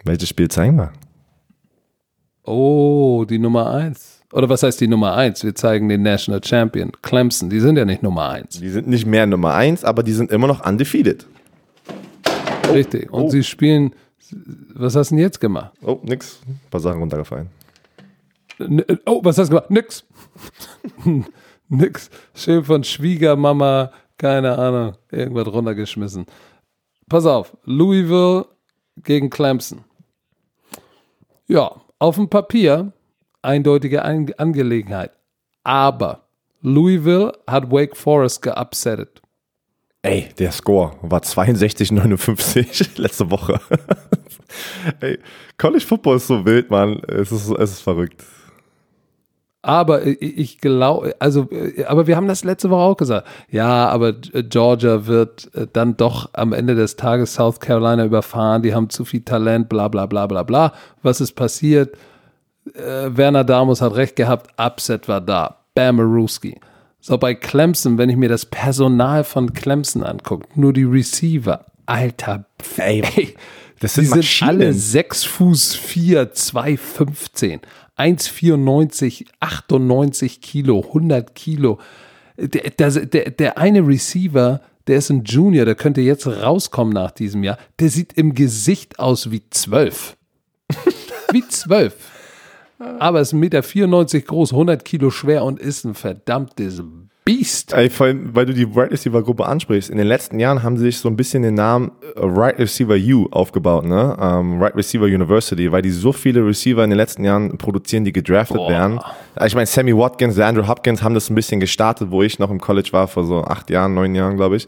Welches Spiel zeigen wir? Oh, die Nummer 1. Oder was heißt die Nummer 1? Wir zeigen den National Champion. Clemson, die sind ja nicht Nummer 1. Die sind nicht mehr Nummer 1, aber die sind immer noch undefeated. Richtig. Und oh. sie spielen. Was hast du denn jetzt gemacht? Oh, nix. Ein paar Sachen runtergefallen. oh, was hast du gemacht? Nix. nix. Schön von Schwiegermama, keine Ahnung, irgendwas runtergeschmissen pass auf, Louisville gegen Clemson. Ja, auf dem Papier eindeutige Angelegenheit. Aber Louisville hat Wake Forest geupsettet. Ey, der Score war 62,59 letzte Woche. Ey, College Football ist so wild, Mann. Es ist, es ist verrückt. Aber ich glaube, also, aber wir haben das letzte Woche auch gesagt. Ja, aber Georgia wird äh, dann doch am Ende des Tages South Carolina überfahren. Die haben zu viel Talent, bla, bla, bla, bla, bla. Was ist passiert? Äh, Werner Damus hat recht gehabt. Upset war da. Bamaruski. So, bei Clemson, wenn ich mir das Personal von Clemson angucke, nur die Receiver, alter, ey, ey das sind, die sind alle 6 Fuß 4, 215. 1,94, 98 Kilo, 100 Kilo. Der, der, der eine Receiver, der ist ein Junior, der könnte jetzt rauskommen nach diesem Jahr. Der sieht im Gesicht aus wie 12. wie 12. Aber ist 1,94 Meter groß, 100 Kilo schwer und ist ein verdammtes Beast. Ey, vor allem, weil du die Right Receiver Gruppe ansprichst. In den letzten Jahren haben sie sich so ein bisschen den Namen äh, Right Receiver U aufgebaut, ne? Ähm, right Receiver University, weil die so viele Receiver in den letzten Jahren produzieren, die gedraftet Boah. werden. Äh, Ich meine, Sammy Watkins, Andrew Hopkins haben das ein bisschen gestartet, wo ich noch im College war, vor so acht Jahren, neun Jahren, glaube ich.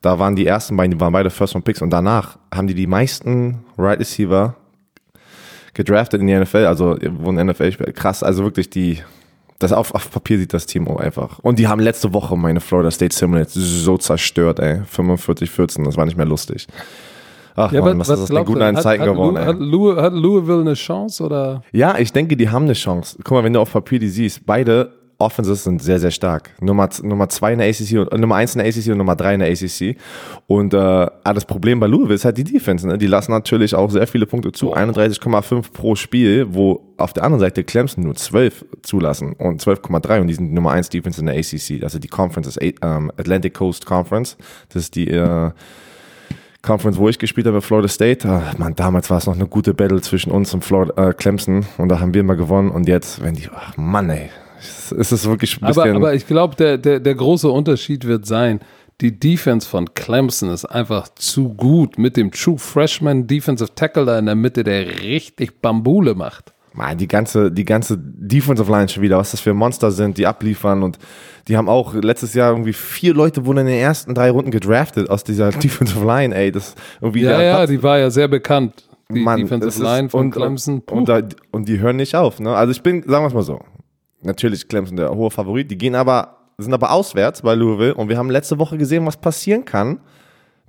Da waren die ersten beiden, die waren beide First Round Picks und danach haben die die meisten Right Receiver gedraftet in die NFL, also wurden NFL krass, also wirklich die das auf, auf Papier sieht das Team auch einfach. Und die haben letzte Woche meine Florida State Simulates so zerstört, ey. 45, 14, das war nicht mehr lustig. Ach Ja, Mann, was, was, ist das glaubst guten alten Hat, Zeiten geworden, Lou- ey. hat, Lou, hat Louisville eine Chance oder? Ja, ich denke, die haben eine Chance. Guck mal, wenn du auf Papier die siehst, beide Offenses sind sehr, sehr stark. Nummer, Nummer zwei in der ACC und äh, Nummer eins in der ACC und Nummer drei in der ACC. Und äh, ah, das Problem bei Louisville ist halt die Defense. Ne? Die lassen natürlich auch sehr viele Punkte zu. 31,5 pro Spiel, wo auf der anderen Seite Clemson nur 12 zulassen und 12,3 und die sind die Nummer eins Defense in der ACC. Also die Conference ist ähm, Atlantic Coast Conference. Das ist die äh, Conference, wo ich gespielt habe Florida State. Ah, Mann, damals war es noch eine gute Battle zwischen uns und Florida, äh, Clemson und da haben wir mal gewonnen und jetzt, wenn die, ach Mann, ey, es ist wirklich ein bisschen. Aber, aber ich glaube, der, der, der große Unterschied wird sein, die Defense von Clemson ist einfach zu gut mit dem True Freshman Defensive Tackle da in der Mitte, der richtig Bambule macht. Mann, die ganze, die ganze Defensive Line schon wieder, was das für Monster sind, die abliefern und die haben auch letztes Jahr irgendwie vier Leute wurden in den ersten drei Runden gedraftet aus dieser Defensive Line, ey, das irgendwie Ja, ja, Platz- die war ja sehr bekannt. Die Mann, Defensive Line von und, Clemson. Und, und, da, und die hören nicht auf. Ne? Also ich bin, sagen wir es mal so, natürlich Clemson der hohe Favorit, die gehen aber, sind aber auswärts bei Louisville und wir haben letzte Woche gesehen, was passieren kann.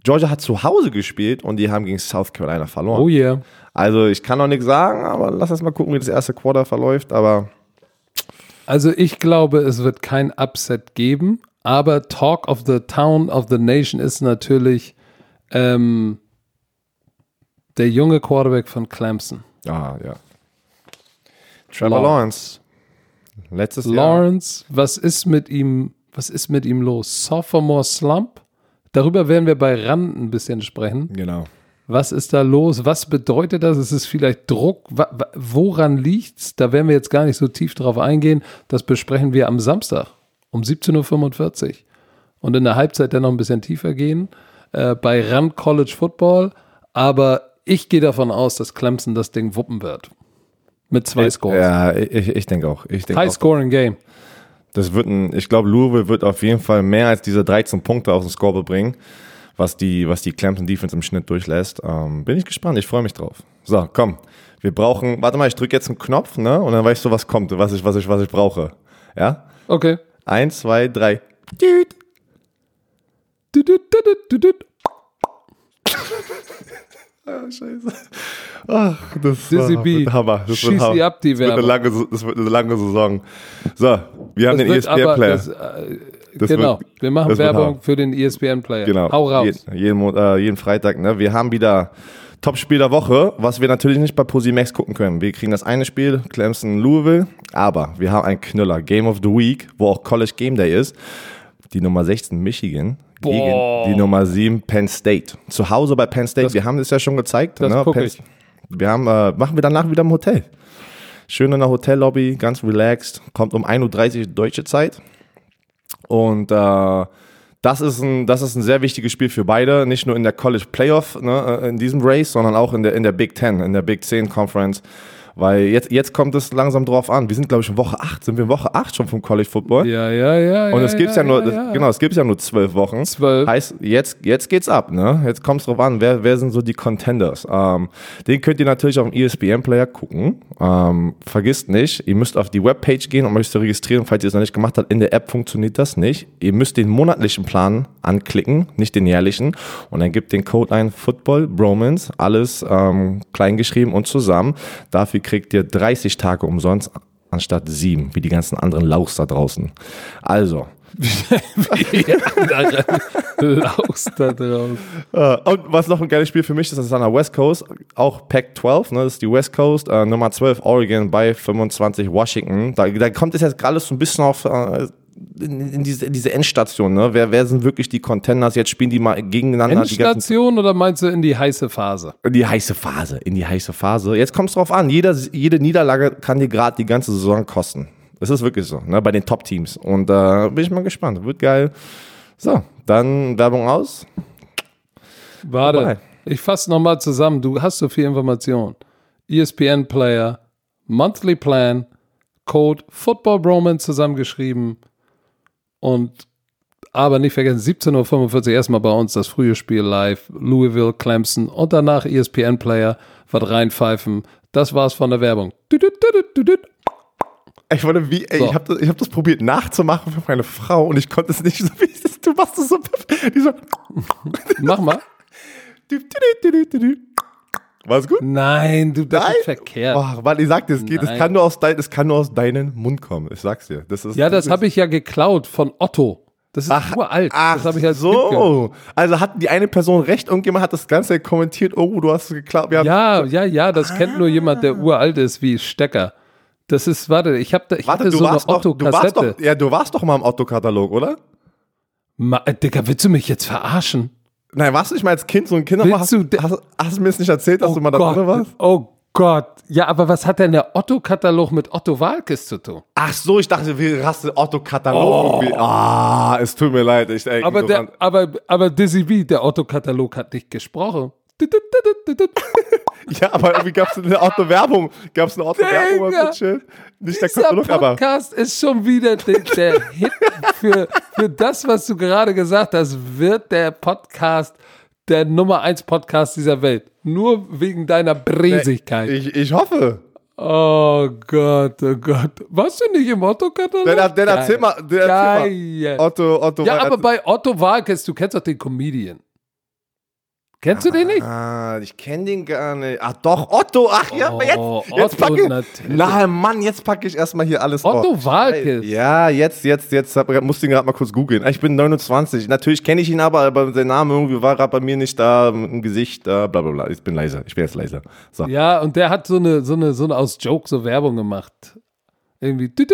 Georgia hat zu Hause gespielt und die haben gegen South Carolina verloren. oh yeah. Also ich kann noch nichts sagen, aber lass uns mal gucken, wie das erste Quarter verläuft. Aber Also ich glaube, es wird kein Upset geben, aber Talk of the Town of the Nation ist natürlich ähm, der junge Quarterback von Clemson. ah, ja. Trevor Lawrence. Letztes Jahr. Lawrence, was ist mit ihm, was ist mit ihm los? Sophomore Slump? Darüber werden wir bei Rand ein bisschen sprechen. Genau. Was ist da los? Was bedeutet das? Ist es vielleicht Druck? Woran liegt's? Da werden wir jetzt gar nicht so tief drauf eingehen. Das besprechen wir am Samstag um 17.45 Uhr. Und in der Halbzeit dann noch ein bisschen tiefer gehen äh, bei Rand College Football. Aber ich gehe davon aus, dass Clemson das Ding wuppen wird. Mit zwei Scores. Ja, ich, ich denke auch. Ich denke High auch. Scoring Game. Das wird ein, ich glaube, Louisville wird auf jeden Fall mehr als diese 13 Punkte auf den Score bringen, was die, was die Clemson Defense im Schnitt durchlässt. Ähm, bin ich gespannt, ich freue mich drauf. So, komm. Wir brauchen, warte mal, ich drücke jetzt einen Knopf, ne? Und dann weißt du, was kommt, was ich, was ich, was ich brauche. Ja? Okay. Eins, zwei, drei. Düt. Du, du, du, du, du. Ah, scheiße. Ach, das Dizzy war- B. wird Hammer. Das Schieß Hammer. sie ab, die das wird, Werbung. lange, das wird eine lange Saison. So, wir haben Das den ESPN-Player. äh, genau. wird- wir machen Werbung für den ESPN-Player. Genau. Hau raus. Jeden, jeden, äh, jeden Freitag. Ne? Wir haben wieder Top-Spiel der Woche, was wir natürlich nicht bei Posimax gucken können. Wir kriegen das eine Spiel, Clemson Louisville, aber wir haben einen Knüller, Game of the Week, wo auch College Game Day ist. Die Nummer 16 Michigan Boah. gegen die Nummer 7 Penn State. Zu Hause bei Penn State, wir haben das ja schon gezeigt. das ne? guck Penn- ich. Wir haben, äh, machen wir danach wieder im Hotel. Schön in der Hotellobby, ganz relaxed. Kommt um 1.30 Uhr deutsche Zeit. Und äh, das, ist ein, das ist ein sehr wichtiges Spiel für beide, nicht nur in der College Playoff, ne, äh, in diesem Race, sondern auch in der, in der Big Ten, in der Big Ten Conference. Weil jetzt, jetzt kommt es langsam drauf an. Wir sind, glaube ich, in Woche 8. Sind wir in Woche 8 schon vom College Football? Ja, ja, ja. Und es gibt ja, nur, ja. genau, es gibt ja nur zwölf Wochen. Zwölf. Heißt, jetzt, jetzt geht's ab, ne? Jetzt kommt es drauf an, wer, wer sind so die Contenders. Ähm, den könnt ihr natürlich auf dem ESPN-Player gucken. Ähm, vergisst nicht, ihr müsst auf die Webpage gehen, um euch zu registrieren, falls ihr es noch nicht gemacht habt. In der App funktioniert das nicht. Ihr müsst den monatlichen Plan anklicken, nicht den jährlichen. Und dann gebt den Code ein, Football, Bromance, alles ähm, kleingeschrieben und zusammen. Dafür kriegt ihr 30 Tage umsonst anstatt sieben, wie die ganzen anderen Lauchs da draußen. Also, Laus da drauf. Äh, und was noch ein geiles Spiel für mich ist, das ist an der West Coast, auch Pac-12, ne, das ist die West Coast, äh, Nummer 12 Oregon bei 25 Washington. Da, da kommt es jetzt gerade so ein bisschen auf äh, in, in, diese, in diese Endstation, ne? Wer, wer sind wirklich die Contenders? Jetzt spielen die mal gegeneinander Endstation oder meinst du in die heiße Phase? in die heiße Phase, in die heiße Phase. Jetzt kommt es drauf an, Jeder, jede Niederlage kann dir gerade die ganze Saison kosten. Es ist wirklich so, ne? bei den Top-Teams. Und da äh, bin ich mal gespannt. Wird geil. So, dann Werbung aus. Warte, Vorbei. ich fasse nochmal zusammen. Du hast so viel Information. ESPN Player, Monthly Plan, Code Football Roman zusammengeschrieben und aber nicht vergessen, 17.45 Uhr erstmal bei uns das frühe Spiel live, Louisville, Clemson und danach ESPN Player, was reinpfeifen. Das war's von der Werbung. Ich wollte wie, ey, so. ich habe das, hab das probiert nachzumachen für meine Frau und ich konnte es nicht so wie du machst es so. Die so Mach mal. War es gut? Nein, du das Nein? ist verkehrt. Oh, Mann, ich sag dir, es geht, es kann nur aus dein, es kann nur aus deinem Mund kommen. Ich sag's dir. Das ist, ja, das, das habe ich ja geklaut von Otto. Das ist ach, uralt. Ach, das habe ich als so. Also hat die eine Person recht, irgendjemand hat das Ganze kommentiert, oh, du hast es geklaut. Ja, ja, ja, das ah. kennt nur jemand, der uralt ist wie Stecker. Das ist, warte, ich habe da, ich warte, hatte so eine Otto-Kassette. Ja, du warst doch mal im Otto-Katalog, oder? Ma, äh, Digga, willst du mich jetzt verarschen? Nein, warst du nicht mal als Kind so ein Kindermann? Hast, hast, hast, du mir das nicht erzählt, dass oh du mal da drin warst? Oh Gott. Ja, aber was hat denn der Otto-Katalog mit Otto Walkes zu tun? Ach so, ich dachte, wie hast du Otto-Katalog? Oh. Ah, es tut mir leid. Ich, ey, aber, der, aber, aber Dizzy B, der Otto-Katalog hat nicht gesprochen. ja, aber irgendwie gab es eine Otto-Werbung. Gab es eine Otto-Werbung? Nicht der aber. Podcast ist schon wieder der, der Hit für, für das, was du gerade gesagt hast, wird der Podcast der Nummer 1 Podcast dieser Welt. Nur wegen deiner Bresigkeit. Ich, ich hoffe. Oh Gott, oh Gott. Warst du nicht im Otto-Katalog? Dann, dann erzähl mal. Dann erzähl mal. Otto, Otto ja, aber bei Otto Walkes, du kennst doch den Comedian. Kennst du den nicht? Ah, ich kenne den gar nicht. Ach doch, Otto. Ach ja, oh, jetzt, jetzt packe ich. Na Mann, jetzt packe ich erstmal hier alles Otto auf. Walkes. Ja, jetzt, jetzt, jetzt. Hab, musste ihn gerade mal kurz googeln. Ich bin 29. Natürlich kenne ich ihn aber, aber der Name irgendwie war gerade bei mir nicht da im Gesicht. Da, bla bla bla. Ich bin leiser. Ich bin jetzt leiser. So. Ja, und der hat so eine, so eine, so eine aus Joke so Werbung gemacht. Irgendwie.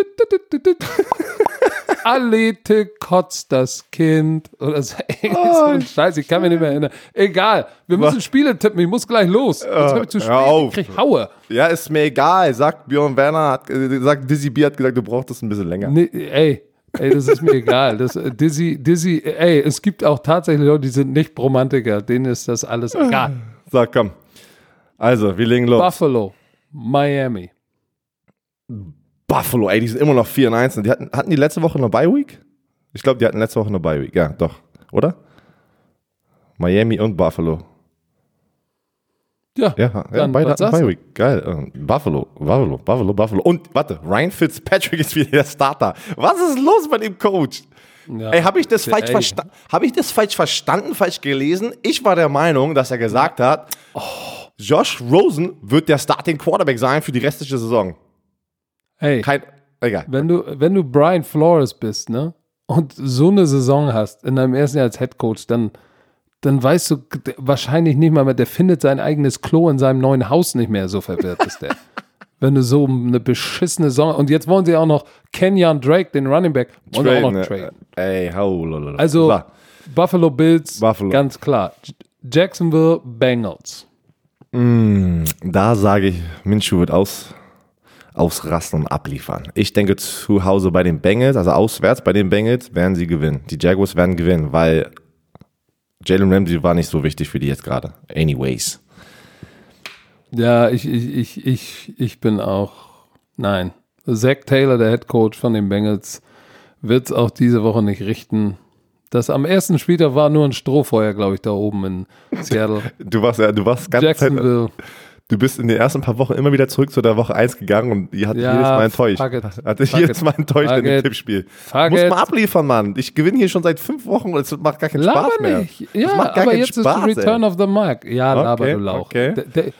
Alete kotzt das Kind. Oder so, oh, so ein Scheiß, ich kann mich nicht mehr erinnern. Egal, wir müssen Was? Spiele tippen, ich muss gleich los. Jetzt habe ich zu spät, ich krieg Haue. Ja, ist mir egal, sagt Björn Werner, hat, äh, sagt Dizzy B hat gesagt, du brauchst das ein bisschen länger. Nee, ey, Ey, das ist mir egal. Das, äh, Dizzy, Dizzy, ey, es gibt auch tatsächlich Leute, die sind nicht Romantiker. Denen ist das alles egal. Sag, komm. Also, wir legen los. Buffalo, Miami. Buffalo, ey, die sind immer noch 4 und 1. Die hatten, hatten die letzte Woche eine Bye Week? Ich glaube, die hatten letzte Woche eine Bye Week. Ja, doch. Oder? Miami und Buffalo. Ja, ja, ja beide hatten Bye Week. Geil. Ähm, Buffalo, Buffalo, Buffalo, Buffalo. Und warte, Ryan Fitzpatrick ist wieder der Starter. Was ist los bei dem Coach? Ja, ey, habe ich, das falsch hab ich das falsch verstanden, falsch gelesen? Ich war der Meinung, dass er gesagt hat, oh, Josh Rosen wird der Starting Quarterback sein für die restliche Saison. Hey, Kein, egal. Wenn du, wenn du Brian Flores bist, ne? Und so eine Saison hast in deinem ersten Jahr als Head Coach, dann, dann weißt du wahrscheinlich nicht mal mehr, der findet sein eigenes Klo in seinem neuen Haus nicht mehr, so verwirrt ist der. wenn du so eine beschissene Saison. Und jetzt wollen sie auch noch Kenyon Drake, den Running Back, wollen traden, auch noch traden. Ey, how, Also, so. Buffalo Bills, Buffalo. ganz klar. Jacksonville Bengals. Mm, da sage ich, Minshew wird aus ausrasten und abliefern. Ich denke, zu Hause bei den Bengals, also auswärts bei den Bengals, werden sie gewinnen. Die Jaguars werden gewinnen, weil Jalen Ramsey war nicht so wichtig für die jetzt gerade. Anyways. Ja, ich, ich, ich, ich, ich bin auch. Nein. Zach Taylor, der Head Coach von den Bengals, wird es auch diese Woche nicht richten. Das am ersten Spieltag war nur ein Strohfeuer, glaube ich, da oben in Seattle. Du warst ja, du warst ganz Jacksonville. Zeit, du bist in den ersten paar Wochen immer wieder zurück zu der Woche 1 gegangen und die hat ja, jedes Mal enttäuscht. Hat dich jedes Mal enttäuscht in dem Tippspiel. Fuck Muss mal abliefern, Mann. Ich gewinne hier schon seit fünf Wochen und es macht gar keinen Laber Spaß mehr. Nicht. Ja, aber jetzt Spaß, ist Return ey. of the Mark. Ja, okay, laber du Lauch. Okay. Der, der,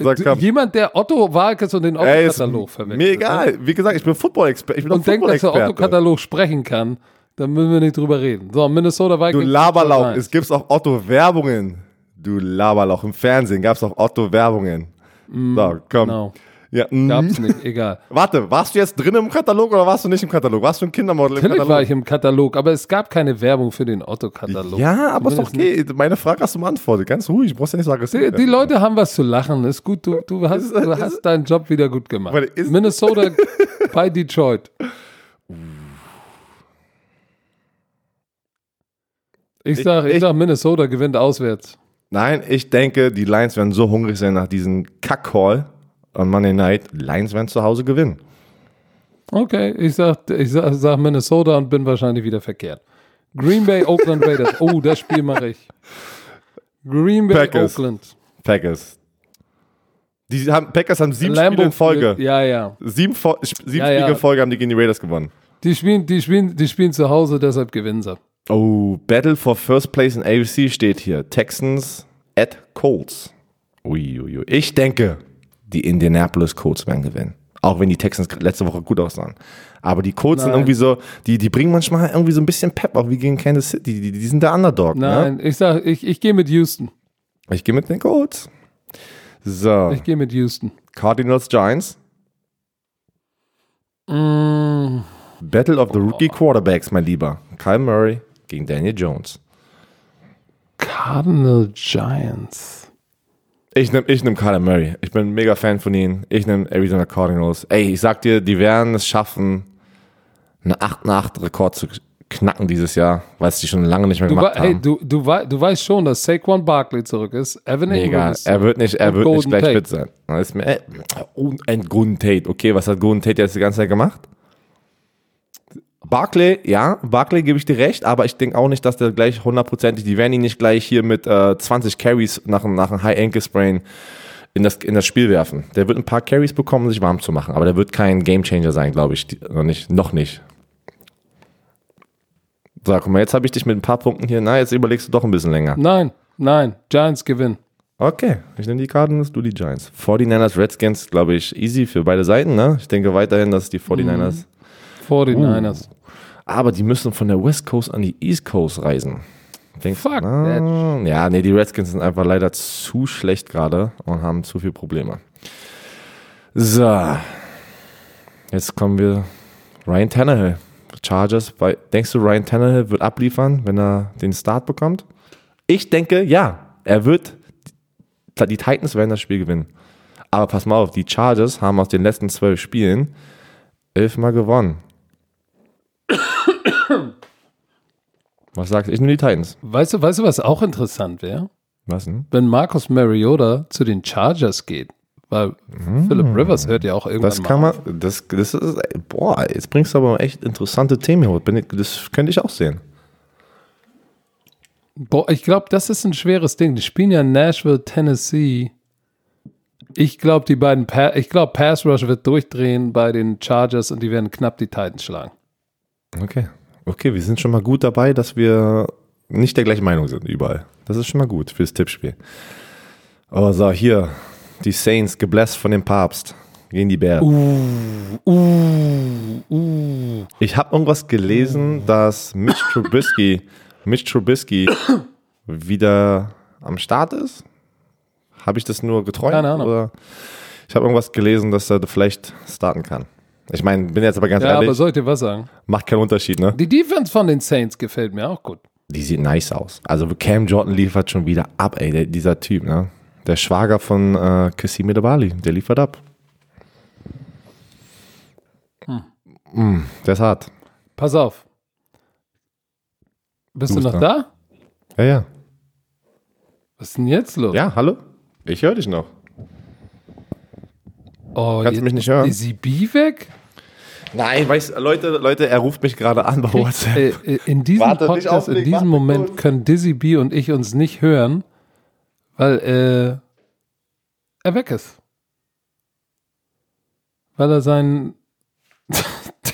Sag, jemand, der Otto Walkes und den Otto-Katalog verwendet. Mir egal. Ne? Wie gesagt, ich bin Football-Experte. Und denkt, dass er Otto-Katalog sprechen kann. Dann müssen wir nicht drüber reden. So, Minnesota Vikings. Du Laberlauch. Es gibt auch Otto-Werbungen. Du Laberlauch. Im Fernsehen gab es auch Otto-Werbungen. Mm, so, komm. No. Ja, mhm. Gab's nicht, egal. Warte, warst du jetzt drin im Katalog oder warst du nicht im Katalog? Warst du ein Kindermodel im Natürlich Katalog? war ich im Katalog, aber es gab keine Werbung für den Otto-Katalog. ja, aber ist doch okay. Meine Frage hast du beantwortet. Ganz ruhig, brauchst ja nicht so aggressiv. Die, die. Leute haben was zu lachen. Ist gut, du, du, hast, du hast deinen Job wieder gut gemacht. Minnesota bei Detroit. Ich sag, ich, ich- sag, Minnesota gewinnt auswärts. Nein, ich denke, die Lions werden so hungrig sein nach diesem Kack-Call on Monday Night. Lions werden zu Hause gewinnen. Okay, ich sag, ich sag, sag Minnesota und bin wahrscheinlich wieder verkehrt. Green Bay, Oakland Raiders. Oh, das Spiel mache ich. Green Bay, Packers. Oakland. Packers. Die haben, Packers haben sieben Lambeau Spiele in Folge. Ja, ja. Sieben, sieben Ja, Spiele ja. in Folge haben die gegen die Raiders gewonnen. Die spielen, die spielen, die spielen zu Hause, deshalb gewinnen sie. Oh, Battle for First Place in AFC steht hier. Texans at Colts. Uiuiui. Ich denke, die Indianapolis Colts werden gewinnen. Auch wenn die Texans letzte Woche gut aussahen. Aber die Colts sind Nein. irgendwie so, die, die bringen manchmal irgendwie so ein bisschen Pep, auch wie gegen Kansas City. Die, die sind der Underdog. Ne? Nein, ich sag, ich, ich gehe mit Houston. Ich gehe mit den Colts. So, Ich gehe mit Houston. Cardinals Giants. Mm, Battle of the Rookie Quarterbacks, mein Lieber. Kyle Murray gegen Daniel Jones. Cardinal Giants. Ich nehme ich nehm Kyler Murray. Ich bin ein mega Fan von ihnen. Ich nehme Arizona Cardinals. Ey, ich sag dir, die werden es schaffen, einen 8-8-Rekord zu knacken dieses Jahr, weil es die schon lange nicht mehr Du, gemacht wei- hey, haben. du, du, wei- du weißt schon, dass Saquon Barkley zurück ist. Evan egal. ist Er wird nicht, er wird nicht gleich Tate. fit sein. Das ist mir, äh, und ein Golden Tate. Okay, was hat Golden Tate jetzt die ganze Zeit gemacht? Barclay, ja, Barclay gebe ich dir recht, aber ich denke auch nicht, dass der gleich hundertprozentig, die werden ihn nicht gleich hier mit äh, 20 Carries nach, einem- nach einem High Ankle Sprain in das, in das Spiel werfen. Der wird ein paar Carries bekommen, um sich warm zu machen, aber der wird kein Gamechanger sein, glaube ich, die, noch nicht, noch nicht. So, guck mal, jetzt habe ich dich mit ein paar Punkten hier, na, jetzt überlegst du doch ein bisschen länger. Nein, nein, Giants gewinnen. Okay, ich nehme die Cardinals, du die Giants. 49ers, Redskins, glaube ich, easy für beide Seiten, ne? Ich denke weiterhin, dass die 49ers. 49ers. Aber die müssen von der West Coast an die East Coast reisen. Denkst, Fuck ah, Ja, nee, die Redskins sind einfach leider zu schlecht gerade und haben zu viele Probleme. So. Jetzt kommen wir. Ryan Tannehill. Chargers. Denkst du, Ryan Tannehill wird abliefern, wenn er den Start bekommt? Ich denke, ja. Er wird. Die Titans werden das Spiel gewinnen. Aber pass mal auf, die Chargers haben aus den letzten zwölf Spielen elfmal gewonnen. Was sagst du? Ich nehme die Titans. Weißt du, weißt du, was auch interessant wäre? Was denn? Wenn Marcus Mariota zu den Chargers geht. Weil Philip Rivers hört ja auch irgendwann Mm. Das kann man, das, das ist, boah, jetzt bringst du aber echt interessante Themen hier. Das könnte ich auch sehen. Boah, ich glaube, das ist ein schweres Ding. Die spielen ja in Nashville, Tennessee. Ich glaube, die beiden, pa ich glaube, Pass Rush wird durchdrehen bei den Chargers und die werden knapp die Titans schlagen. Okay. Okay, wir sind schon mal gut dabei, dass wir nicht der gleichen Meinung sind überall. Das ist schon mal gut fürs Tippspiel. Oh, so, hier. Die Saints, gebläst von dem Papst gegen die Bears. Uh, uh, uh. Ich habe irgendwas gelesen, dass Mitch Trubisky, Mitch Trubisky wieder am Start ist. Habe ich das nur geträumt? Keine Ahnung. Oder? Ich habe irgendwas gelesen, dass er vielleicht starten kann. Ich meine, bin jetzt aber ganz Ja, aber ehrlich, soll ich dir was sagen? macht keinen Unterschied, ne? Die Defense von den Saints gefällt mir auch gut. Die sieht nice aus. Also Cam Jordan liefert schon wieder ab, ey, der, dieser Typ, ne? Der Schwager von äh, Kassim Edebali, der liefert ab. Mm, der ist hart. Pass auf. Bist du Du noch bist da? Ja, ja. Was ist denn jetzt los? Ja, hallo? Ich höre dich noch. Oh, Kannst du mich nicht hören? Ist die B weg? Nein, weißt Leute, Leute, er ruft mich gerade an bei WhatsApp. Äh, äh, in diesem Warte, Podcast, in diesem Moment kurz. können Dizzy B und ich uns nicht hören, weil äh, er weg ist. Weil er sein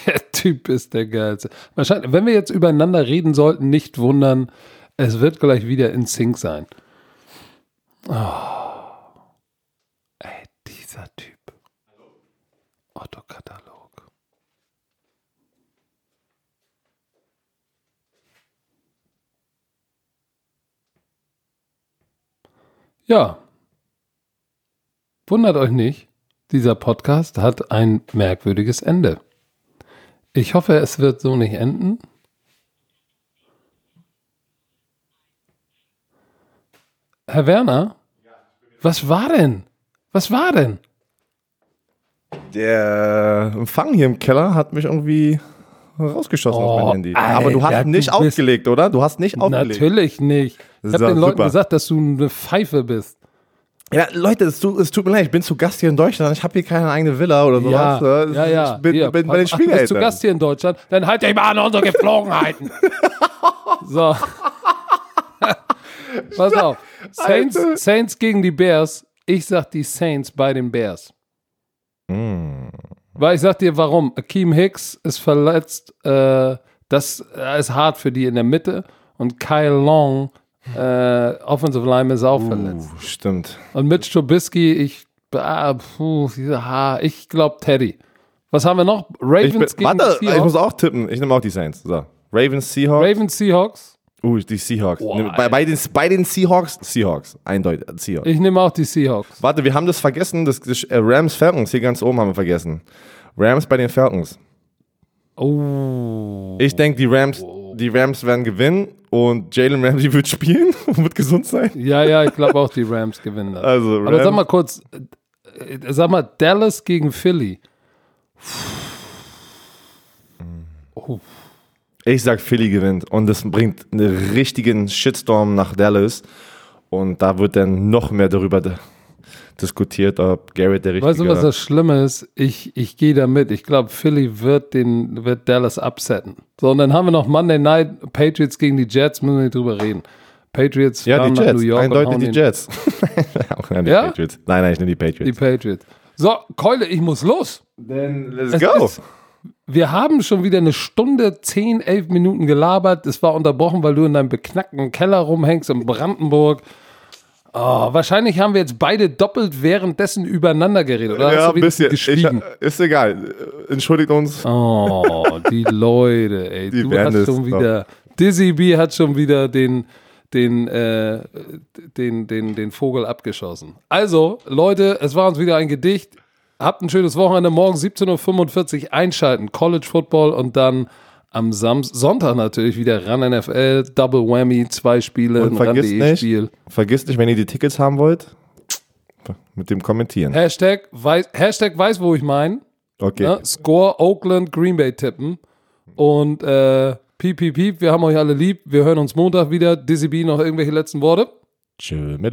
der Typ ist der geilste. Wahrscheinlich, wenn wir jetzt übereinander reden sollten, nicht wundern, es wird gleich wieder in Sync sein. Oh. Ey, dieser Typ. Otto-Katalog. Ja. Wundert euch nicht. dieser Podcast hat ein merkwürdiges Ende. Ich hoffe, es wird so nicht enden. Herr Werner, was war denn? Was war denn? Der Empfang hier im Keller hat mich irgendwie rausgeschossen oh, auf mein Handy. Alter, Aber du hast nicht aufgelegt, oder? Du hast nicht aufgelegt. Natürlich nicht. Ich habe den Leuten gesagt, dass du eine Pfeife bist. Ja, Leute, es tut, es tut, mir leid, ich bin zu Gast hier in Deutschland. Ich habe hier keine eigene Villa oder sowas. Ja, ja, ja. Ich bin, hier, bin bei den Schwiegereltern. Du bist zu Gast hier in Deutschland, dann halt dich mal an unsere Geflogenheiten. so. Pass auf. Saints, Saints gegen die Bears. Ich sag die Saints bei den Bears. Mm. Weil ich sag dir, warum. Akeem Hicks ist verletzt. Äh, das ist hart für die in der Mitte. Und Kyle Long, äh, Offensive Line, ist auch uh, verletzt. Stimmt. Und Mitch Trubisky, ich, ah, puh, ich glaube Teddy. Was haben wir noch? Ravens bin, gegen warte, Seahawks. Ich muss auch tippen. Ich nehme auch die Saints. So. Ravens, Seahawks. Ravens, Seahawks. Uh, die Seahawks. Boah, bei, bei, den, bei den Seahawks, Seahawks, eindeutig. Seahawks. Ich nehme auch die Seahawks. Warte, wir haben das vergessen, das, das äh, Rams Falcons, hier ganz oben haben wir vergessen. Rams bei den Falcons. Oh. Ich denke, die Rams, die Rams werden gewinnen und Jalen Ramsey wird spielen und wird gesund sein. Ja, ja, ich glaube auch, die Rams gewinnen das. Also, Rams. Aber sag mal kurz, äh, sag mal, Dallas gegen Philly. Oh. Ich sag, Philly gewinnt und das bringt einen richtigen Shitstorm nach Dallas und da wird dann noch mehr darüber diskutiert, ob Garrett der richtige Weißt du, was das Schlimme ist? Ich, ich gehe da mit. Ich glaube, Philly wird, den, wird Dallas upsetten. So, und dann haben wir noch Monday Night Patriots gegen die Jets, müssen wir nicht drüber reden. Patriots ja, die Jets. New York. Eindeutig die Jets. die ja? Patriots. Nein, nein, ich nehme die Patriots. Die Patriots. So, Keule, ich muss los. Then let's es go. Wir haben schon wieder eine Stunde, zehn, elf Minuten gelabert. Es war unterbrochen, weil du in deinem beknackten Keller rumhängst in Brandenburg. Oh, wahrscheinlich haben wir jetzt beide doppelt währenddessen übereinander geredet, oder? Ja, ein bisschen. Ich, ist egal. Entschuldigt uns. Oh, die Leute, ey. Die du hast schon wieder. Dizzy B hat schon wieder den, den, äh, den, den, den Vogel abgeschossen. Also, Leute, es war uns wieder ein Gedicht. Habt ein schönes Wochenende. Morgen 17.45 Uhr einschalten. College Football und dann am Sam Sonntag natürlich wieder ran NFL, Double Whammy, zwei Spiele, und ein ran Spiel. Vergisst nicht, wenn ihr die Tickets haben wollt, mit dem Kommentieren. Hashtag weiß, Hashtag weiß wo ich meine. Okay. Ja, Score Oakland Green Bay tippen. Und äh, piep, piep, piep, wir haben euch alle lieb. Wir hören uns Montag wieder. Dizzy B, noch irgendwelche letzten Worte? Tschö, mit